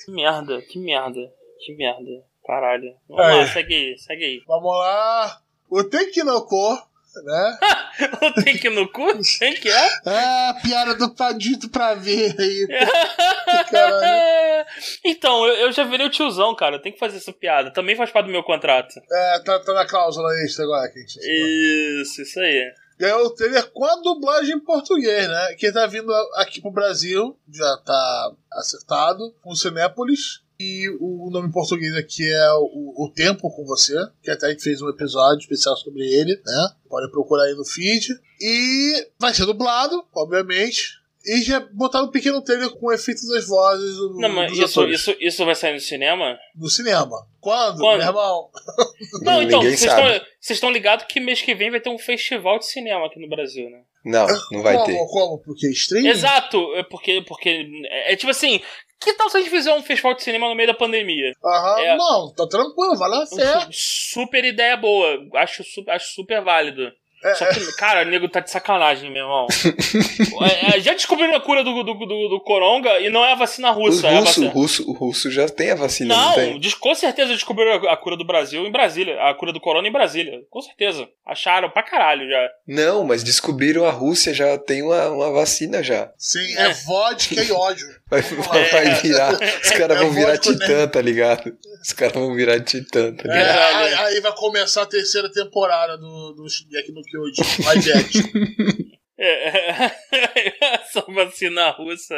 que merda, que merda, que merda. Caralho. Vamos lá, Aí. segue aí, segue aí. Vamos lá. O Tekinoko, né? O tem que no cu? Quem que é? Ah, piada do Padito pra ver aí. Então, eu, eu já virei o tiozão, cara. Tem que fazer essa piada. Também faz parte do meu contrato. É, tá, tá na cláusula extra agora que a gente. Isso, isso aí. Ganhou o trailer com a dublagem em português, né? Quem tá vindo aqui pro Brasil já tá acertado com o Cinépolis. E o nome em português aqui é o, o Tempo com Você, que até a gente fez um episódio especial sobre ele, né? Pode procurar aí no feed. E vai ser dublado, obviamente. E já botaram um pequeno trailer com efeitos das vozes do, Não, mas isso, isso, isso vai sair no cinema? no cinema. Quando, Quando? meu irmão? Não, então, vocês sabe. estão- ligados que mês que vem vai ter um festival de cinema aqui no Brasil, né? Não, não vai como, ter. Como? Porque streaming? Exato, é porque, porque é, é tipo assim, que tal se a gente fizer um festival de cinema no meio da pandemia? Aham, É. não, tá tranquilo, vai lá certo. Su- Super ideia boa, acho, acho super válido. É, Só que, cara, o nego tá de sacanagem, meu irmão. É, é, já descobriram a cura do, do, do, do Coronga e não é a vacina O russa. é a russo, vacina... o russo, o russo já tem a vacina, não, Não, tem? com certeza descobriram a a cura do Brasil em Brasília. A cura do corona em Brasília. Com certeza. Acharam pra caralho já. Não, mas descobriram a Rússia já tem uma, uma vacina já. Sim, é vodka e ódio. Vai, vai virar. Os caras É vão virar vodka, né? titã, tá ligado? Os caras vão virar titã, tá É, ligado? Caralho. aí, aí vai começar a terceira temporada do, do Shingeki no Kyojin, live action. É, essa vacina russa.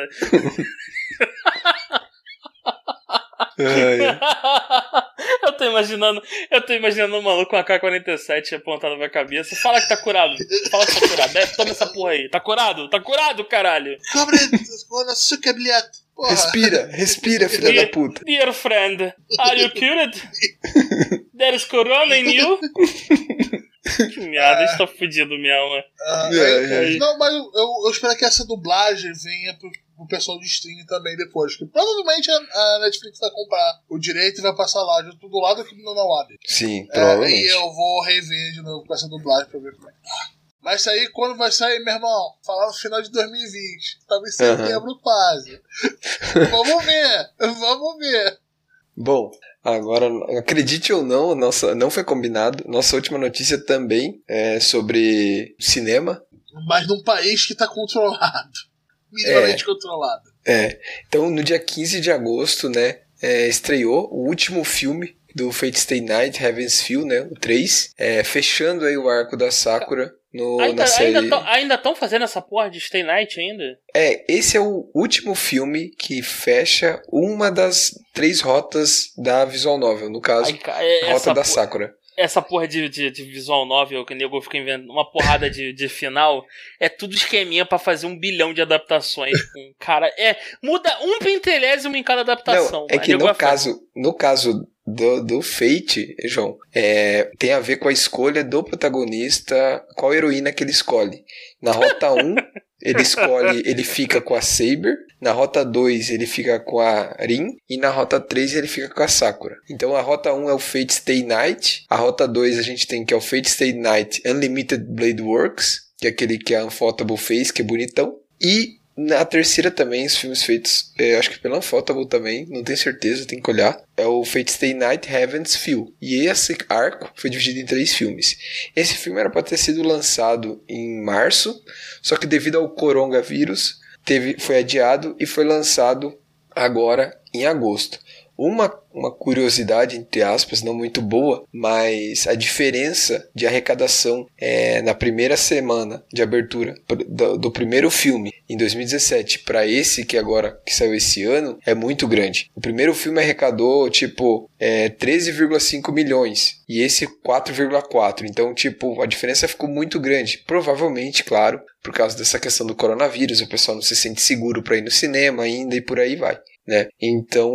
Ai, eu tô imaginando, eu tô imaginando um maluco com a K-47 apontada na minha cabeça. Fala que tá curado. Fala que tá curado. É, toma essa porra aí. Tá curado? Tá curado, caralho. Cobre, bilhete. Porra. Respira, respira, filha da puta. Dear friend, are you cured? There is corona in you? que merda, estou fudido mesmo. Ah, É, é, é. Não, mas eu, eu espero que essa dublagem venha pro, pro pessoal do streaming também depois. Que provavelmente a, Netflix vai comprar o direito e vai passar lá, junto do lado aqui do Nanawab. Sim, É, provavelmente. e eu vou rever de novo com essa dublagem pra ver como é que tá. Vai sair quando vai sair, meu irmão? Falar no final de 2020. Tava em setembro quase. vamos ver, vamos ver. Bom, agora, acredite ou não, nossa, não foi combinado. Nossa última notícia também é sobre cinema. Mas num país que tá controlado. Minimamente controlado. É, então no dia 15 de agosto, né, é, estreou o último filme do Fate Stay Night, Heaven's Feel, né, o 3, é, fechando aí o arco da Sakura no, Ainda na série. estão fazendo essa porra de Stay Night ainda? É, esse é o último filme que fecha uma das três rotas da Visual Novel, no caso, Ai, é- a rota da Sakura. Essa porra de, de, de visual novel que o nego fica inventando uma porrada de, de final é tudo esqueminha pra fazer um bilhão de adaptações. com- cara, é. Muda um pentelésimo em cada adaptação. Não, é que no fazer- caso, no caso do, do Fate, João, é, tem a ver com a escolha do protagonista, qual heroína que ele escolhe. Na rota 1, ele escolhe, ele fica com a Saber. Na rota 2 ele fica com a Rin. E na rota 3 ele fica com a Sakura. Então a rota 1 é o Fate Stay Night. A rota 2 a gente tem que é o Fate Stay Night Unlimited Blade Works. Que é aquele que é Unfotable Face, que é bonitão. E na terceira também, os filmes feitos, é, acho que pela Unfotable também, não tenho certeza, tem que olhar. É o Fate Stay Night Heaven's Feel. E esse arco foi dividido em três filmes. Esse filme era para ter sido lançado em março, só que devido ao coronavírus, teve, foi adiado e foi lançado agora em agosto. Uma, uma curiosidade, entre aspas, não muito boa, mas a diferença de arrecadação é, na primeira semana de abertura do, do primeiro filme em 2017 para esse que agora que saiu esse ano é muito grande. O primeiro filme arrecadou tipo é, 13,5 milhões e esse 4,4. Então, tipo, a diferença ficou muito grande. Provavelmente, claro, por causa dessa questão do coronavírus, o pessoal não se sente seguro para ir no cinema ainda e por aí vai, né? Então,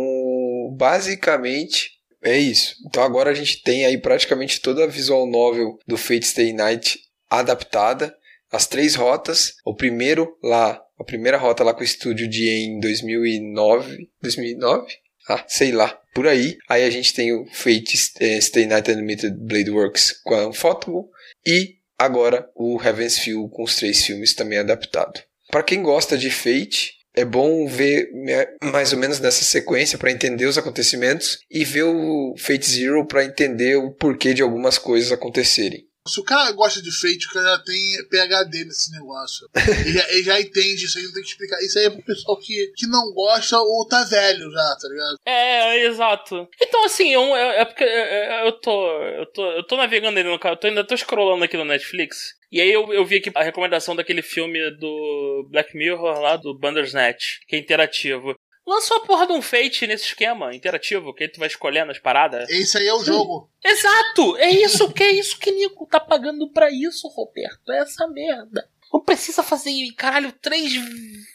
basicamente é isso. Então agora a gente tem aí praticamente toda a visual novel do Fate Stay Night adaptada, as três rotas. O primeiro lá, a primeira rota lá com o estúdio de em 2009, 2009? Ah, sei lá, por aí. Aí a gente tem o Fate eh, Stay Night Unlimited Blade Works com a Unfotable e agora o Heaven's Feel com os três filmes também adaptado. Para quem gosta de Fate, é bom ver né, mais ou menos nessa sequência para entender os acontecimentos e ver o Fate Zero para entender o porquê de algumas coisas acontecerem. Se o cara gosta de Fate, o cara já tem PHD nesse negócio. ele, já, ele já entende isso aí, não tem que explicar. Isso aí é pro pessoal que, que não gosta ou tá velho já, tá ligado? É, exato. Então, assim, eu, é, é porque eu, eu, tô, eu, tô, eu tô navegando aí no carro, eu tô, ainda tô scrollando aqui no Netflix. E aí eu, eu vi aqui a recomendação daquele filme do Black Mirror lá, do Bandersnatch, que é interativo. Lançou a porra de um Fate nesse esquema interativo, que aí tu vai escolhendo as paradas. Esse aí é o jogo. Exato! É isso, que é isso que Nico tá pagando pra isso, Roberto. É essa merda. Não precisa fazer, caralho, três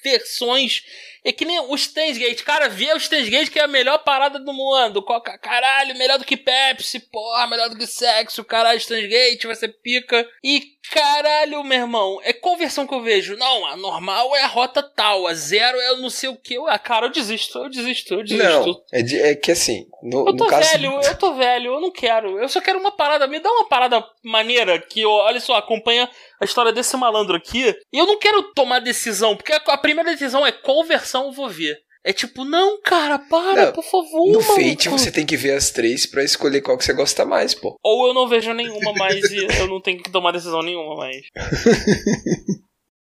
versões. É que nem o Stansgate. Cara, vê o Stansgate que é a melhor parada do mundo. Coca, caralho, melhor do que Pepsi, porra, melhor do que sexo. Caralho, Stansgate vai ser pica. E caralho, meu irmão, é conversão que eu vejo. Não, a normal é a rota tal, a zero é não sei o que. Ah, cara, eu desisto, eu desisto, eu desisto. Não, é, de, é que assim, no, eu tô no caso... velho, eu tô velho, eu não quero. Eu só quero uma parada, me dá uma parada maneira que, olha só, acompanha a história desse malandro aqui. E eu não quero tomar decisão, porque a, a primeira decisão é qual eu vou ver. É tipo, não, cara, para, Não, por favor. No maluco. Fate você tem que ver as três pra escolher qual que você gosta mais, pô. Ou eu não vejo nenhuma mais e eu não tenho que tomar decisão nenhuma mais.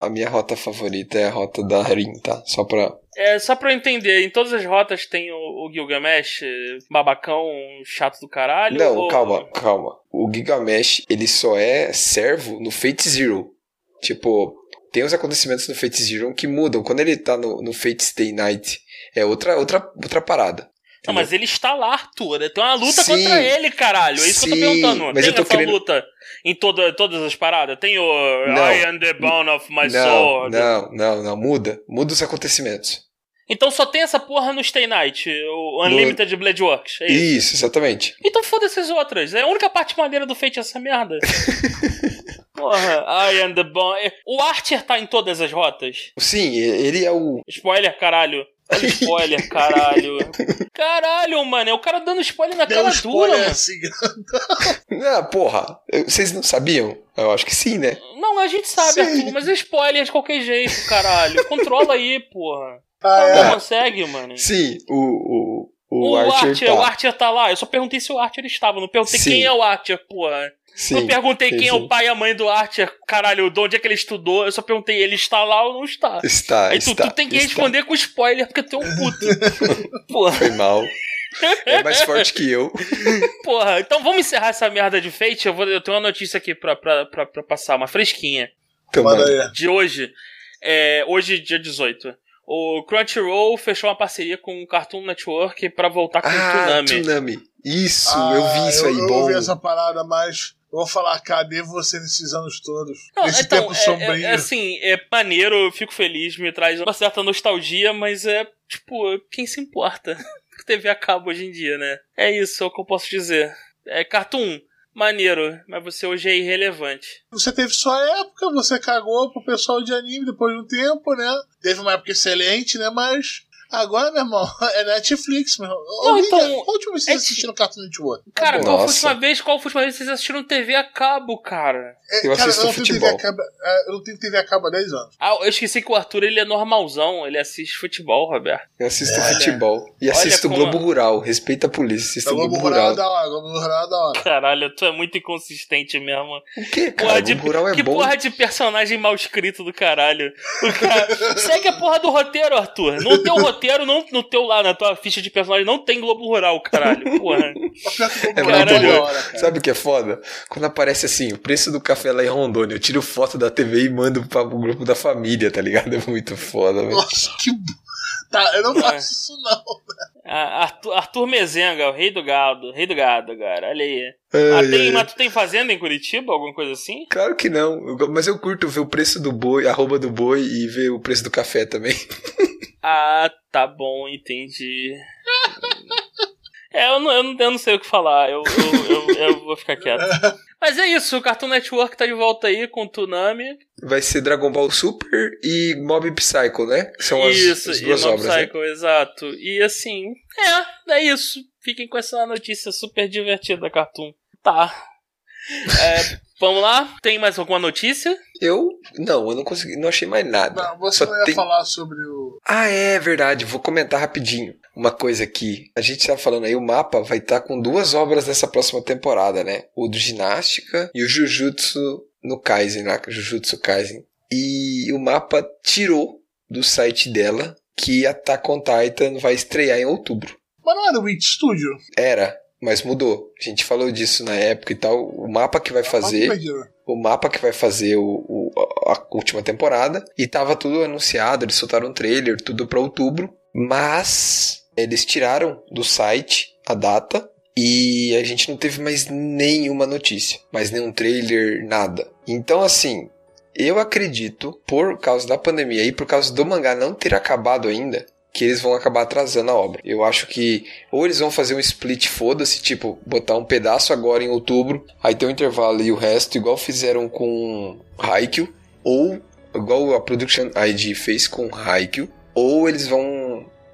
A minha rota favorita é a rota da Rin, tá? Só pra. É, só pra eu entender, em todas as rotas tem o, o Gilgamesh, babacão, chato do caralho? Não, ou- calma, calma. O Gigamesh, ele só é servo no Fate Zero. Tipo, tem os acontecimentos no Fate Zero que mudam. Quando ele tá no, no Fate Stay Night, é outra, outra, outra parada. Não, mas ele está lá, Arthur. Tem uma luta Sim. contra ele, caralho. É isso que eu tô Sim, perguntando. mas tem eu tô essa querendo- luta em toda, todas as paradas? Tem o Não. I am the bone of my não, sword. não, não, não. Muda. Muda os acontecimentos. Então só tem essa porra no Stay Night, o Unlimited Blade Works. É isso. Isso, exatamente. Então foda-se as outras. É a única parte maneira do Fate essa merda. Porra, I am the bone. O Archer tá em todas as rotas. Sim, ele é o. Spoiler, caralho. Olha spoiler, caralho. Caralho, mano. É o cara dando spoiler na Deu cara dura, mano. assim. Ah, porra. Vocês não sabiam? Eu acho que sim, né? Não, a gente sabe, Sim. Arthur, mas é spoiler de qualquer jeito, caralho. Controla aí, porra. Ah, Não é. consegue, mano. Sim, o. O, o, O Archer, Archer, tá. o Archer tá lá. Eu só perguntei se o Archer estava. Não perguntei Sim. quem é o Archer, porra. Sim, não perguntei sim, quem é sim. o pai e a mãe do Archer. Caralho, de onde é que ele estudou. Eu só perguntei, ele está lá ou não está? Está, Aí tu, está. tu tem que está. responder com spoiler, porque tu é um puto. porra, Foi mal. É mais forte que eu. porra. Então vamos encerrar essa merda de Fate. Eu, vou, eu tenho uma notícia aqui pra, pra, pra, pra passar, uma fresquinha. Então. De hoje. É, hoje, dia 18. O Crunchyroll fechou uma parceria com o Cartoon Network pra voltar com o Ah, Toonami. Tsunami. Isso, Ah, eu vi isso eu, aí, eu bom. ouvi essa parada, mas eu vou falar, cadê você nesses anos todos? Não, Nesse então, tempo é- sombrio. É, é assim, é maneiro, eu fico feliz, me traz uma certa nostalgia, mas é, tipo, quem se importa? TV a cabo hoje em dia, né? É isso, é o que eu posso dizer. É, Cartoon, maneiro, mas você hoje é irrelevante. Você teve sua época, você cagou pro pessoal de anime depois de um tempo, né? Teve uma época excelente, né? Mas agora, meu irmão, é Netflix, meu irmão. Não, Alguém- então, Qual a última vez que é vocês assistiram Cartoon Network? Cara, qual foi a última vez? Qual foi a última vez que vocês assistiram TV a cabo, cara? É, Eu cara, assisto não tenho TV futebol. a cabo- é, eu não tenho TV a cabo há 10 anos. Ah, eu esqueci que o Arthur ele é normalzão, ele assiste futebol, Roberto. Eu assisto Olha. futebol. E Olha assisto como- Globo Rural. Respeita a polícia. Assisto O Globo Globo Rural é da hora, o Globo Rural é da hora. Caralho, tu é muito inconsistente mesmo. O quê, cara? Porra de, Globo Rural é que bom. porra de personagem mal escrito do caralho. O cara, segue a porra do roteiro, Arthur. No teu roteiro, não, no teu lá, na tua ficha de personagem, não tem Globo Rural, caralho. Porra. É muito é hora, cara. Sabe o que é foda? Quando aparece assim, o preço do café lá em Rondônia, eu tiro foto da TV e mando para o grupo da família, tá ligado? É muito foda, velho. Nossa, que. Tá, eu não É. faço isso não. Ah, Arthur, Arthur Mezenga, o rei do gado. Rei do gado, cara. Olha aí. Ai, Ah, tem, ai. mas tu tem fazenda em Curitiba? Alguma coisa assim? Claro que não, mas eu curto ver o preço do boi, a arroba do boi e ver o preço do café também. Ah, tá bom, entendi. É, eu não, eu não, eu não sei o que falar, eu, eu, eu, eu vou ficar quieto. Mas é isso, o Cartoon Network tá de volta aí com o Tsunami. Vai ser Dragon Ball Super e Mob Psycho, né? São as, isso, as e duas Mob obras, né? Psycho, exato. E assim, é, é isso. Fiquem com essa notícia super divertida da Cartoon. Tá. É, vamos lá, tem mais alguma notícia? Eu, não, eu não consegui, não achei mais nada. Não, você Só não ia tem- falar sobre o. Ah, é verdade. Vou comentar rapidinho. Uma coisa aqui. A gente tá falando aí, o mapa vai estar com duas obras nessa próxima temporada, né? O do Ginástica e o Jujutsu no Kaisen, lá, Jujutsu Kaisen. E o mapa tirou do site dela que Attack on Titan vai estrear em outubro. Mas não era o Witch Studio? Era, mas mudou. A gente falou disso na época e tal. O mapa que vai fazer o mapa que vai fazer o, o- a última temporada. E tava tudo anunciado, eles soltaram um trailer, tudo pra outubro. Mas eles tiraram do site a data e a gente não teve mais nenhuma notícia, mais nenhum trailer, nada. Então, assim, eu acredito, por causa da pandemia e por causa do mangá não ter acabado ainda, que eles vão acabar atrasando a obra. Eu acho que ou eles vão fazer um split foda-se, tipo, botar um pedaço agora em outubro, aí tem um intervalo e o resto, igual fizeram com Haikyuu, ou igual a Production ID fez com Haikyuu, ou eles vão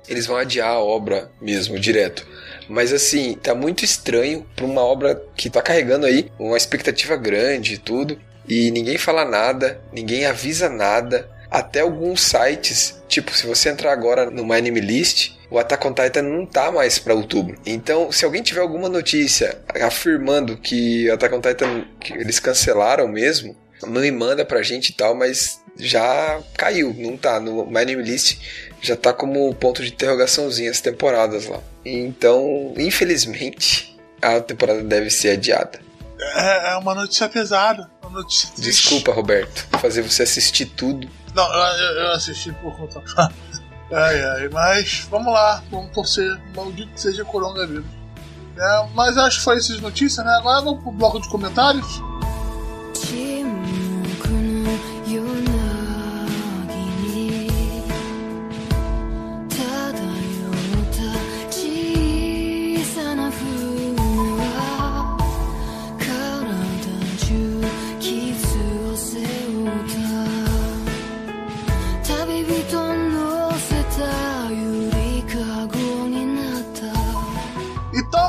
eles vão adiar a obra mesmo, direto. Mas assim, tá muito estranho pra uma obra que tá carregando aí uma expectativa grande e tudo, e ninguém fala nada, ninguém avisa nada. Até alguns sites, tipo, se você entrar agora no My Anime List, o Attack on Titan não tá mais pra outubro. Então, se alguém tiver alguma notícia afirmando que o Attack on Titan que eles cancelaram mesmo, me manda pra gente e tal, mas já caiu, não tá. No My Anime List já tá como ponto de interrogaçãozinha as temporadas lá. Então, infelizmente, a temporada deve ser adiada. É, é uma notícia pesada. Uma notícia. Desculpa, Roberto, fazer você assistir tudo. Não, eu, eu- assisti por conta. ai, ai, mas vamos lá, vamos torcer. Maldito seja coronavírus. É, mas acho que foi essas notícias, né? Agora vamos pro bloco de comentários. 沈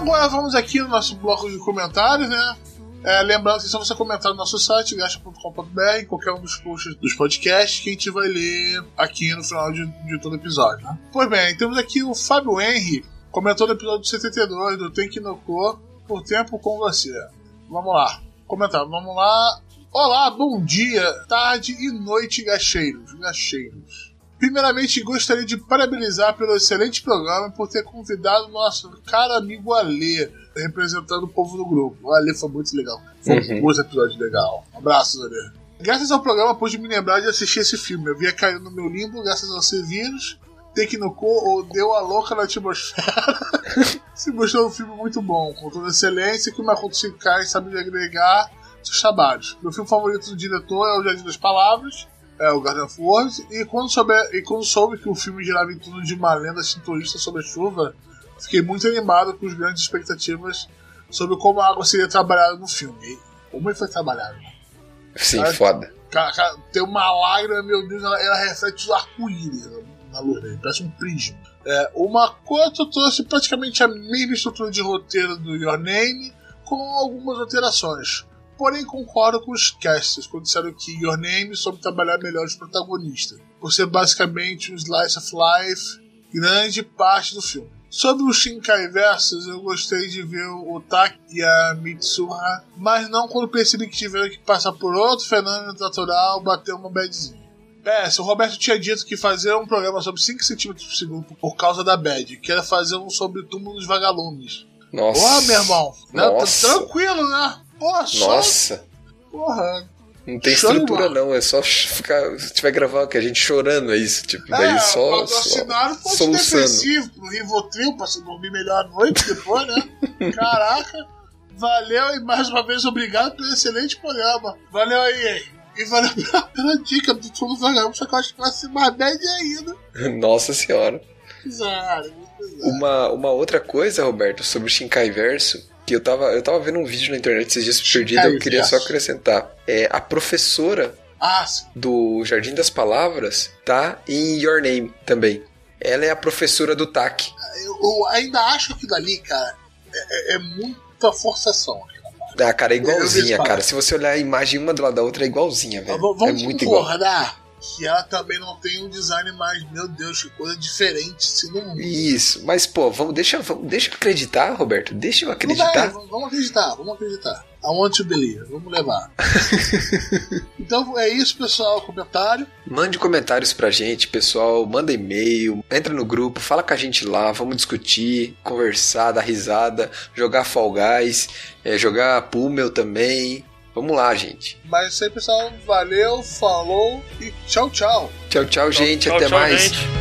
agora vamos aqui no nosso bloco de comentários, né? É, lembrando que se você comentar no nosso site, gacha.com.br, qualquer um dos posts dos podcasts, que a gente vai ler aqui no final de, de todo episódio. Né? Pois bem, temos aqui o Fábio Henry, comentou no episódio 72 do Tenki no por tempo com você. Vamos lá, comentar, vamos lá. Olá, bom dia, tarde e noite, gacheiros, gacheiros. Primeiramente, gostaria de parabenizar pelo excelente programa e por ter convidado nosso caro amigo Alê, representando o povo do grupo. O Alê foi muito legal. Foi Uhum. um muito episódio legal. Abraços, Alê. Graças ao programa, pude me lembrar de assistir esse filme. Eu via cair no meu limbo, graças ao vírus. Tecnocô ou Deu a Louca na Atmosfera. Se gostou do filme, muito bom. Com toda excelência que o Makoto Shinkai sabe agregar seus trabalhos. Meu filme favorito do diretor é O Jardim das Palavras, é o Garden of Words, e quando, souber, e quando soube que o filme girava em torno de uma lenda sintoísta sobre a chuva, fiquei muito animado com as grandes expectativas sobre como a água seria trabalhada no filme. Como ele foi trabalhado. Sim, Cara, foda. Cara, cara, tem uma lágrima, meu Deus, ela, ela reflete os arco-íris na luz dele, parece um prisma. É, o Makoto trouxe praticamente a mesma estrutura de roteiro do Your Name, com algumas alterações. Porém, concordo com os casters quando disseram que Your Name soube trabalhar melhor os protagonistas, por ser basicamente um slice of life grande parte do filme. Sobre o Shinkai Versus, eu gostei de ver o Taki e a Mitsuha, mas não quando percebi que tiveram que passar por outro fenômeno natural, bater uma badzinha. É, se o Roberto tinha dito que fazer um programa sobre 5 cm por segundo por causa da bad, que era fazer um sobre o túmulo dos vagalumes. Nossa. Porra, meu irmão. Né? Tranquilo, né? Porra, só. Nossa. Porra. Não tem Show estrutura, não. É só ficar. Se tiver gravando que a gente chorando, é isso. Tipo, daí é, só. patrocinaram só pro soluçando. pro Rivotril, pra você dormir melhor à noite depois, né? Caraca. Valeu e mais uma vez obrigado pelo excelente programa. Valeu aí, hein? E valeu pela, pela dica do Túmulo Vagabundo, só que eu acho que vai ser mais bad ainda. Nossa senhora. Bizarro, bizarro. Uma, uma outra coisa, Roberto, sobre o Shinkai Verso, que eu tava, eu tava vendo um vídeo na internet esses dias perdido, eu queria só acrescentar. É, a professora Ah, do Jardim das Palavras tá em Your Name também. Ela é a professora do TAC. Eu, eu ainda acho que dali, cara, é, é- é muita forçação. Ah, cara, é igualzinha, cara. Se você olhar a imagem uma do lado da outra, é igualzinha, velho. É vamos muito igual. concordar que ela também não tem um design mais, meu Deus, que coisa diferente. Se não, Isso, mas pô, vamos, deixa, vamos, deixa eu acreditar, Roberto. Deixa eu acreditar. vamos vamos acreditar, vamos acreditar. I want to believe, vamos levar. então é isso, pessoal. Comentário. Mande comentários pra gente, pessoal. Manda e-mail, entra no grupo, fala com a gente lá, vamos discutir, conversar, dar risada, jogar Fall Guys, é, jogar Pummel também. Vamos lá, gente. Mas é isso aí, pessoal. Valeu, falou e tchau, tchau. Tchau, tchau, gente. Tchau, até tchau, mais. gente.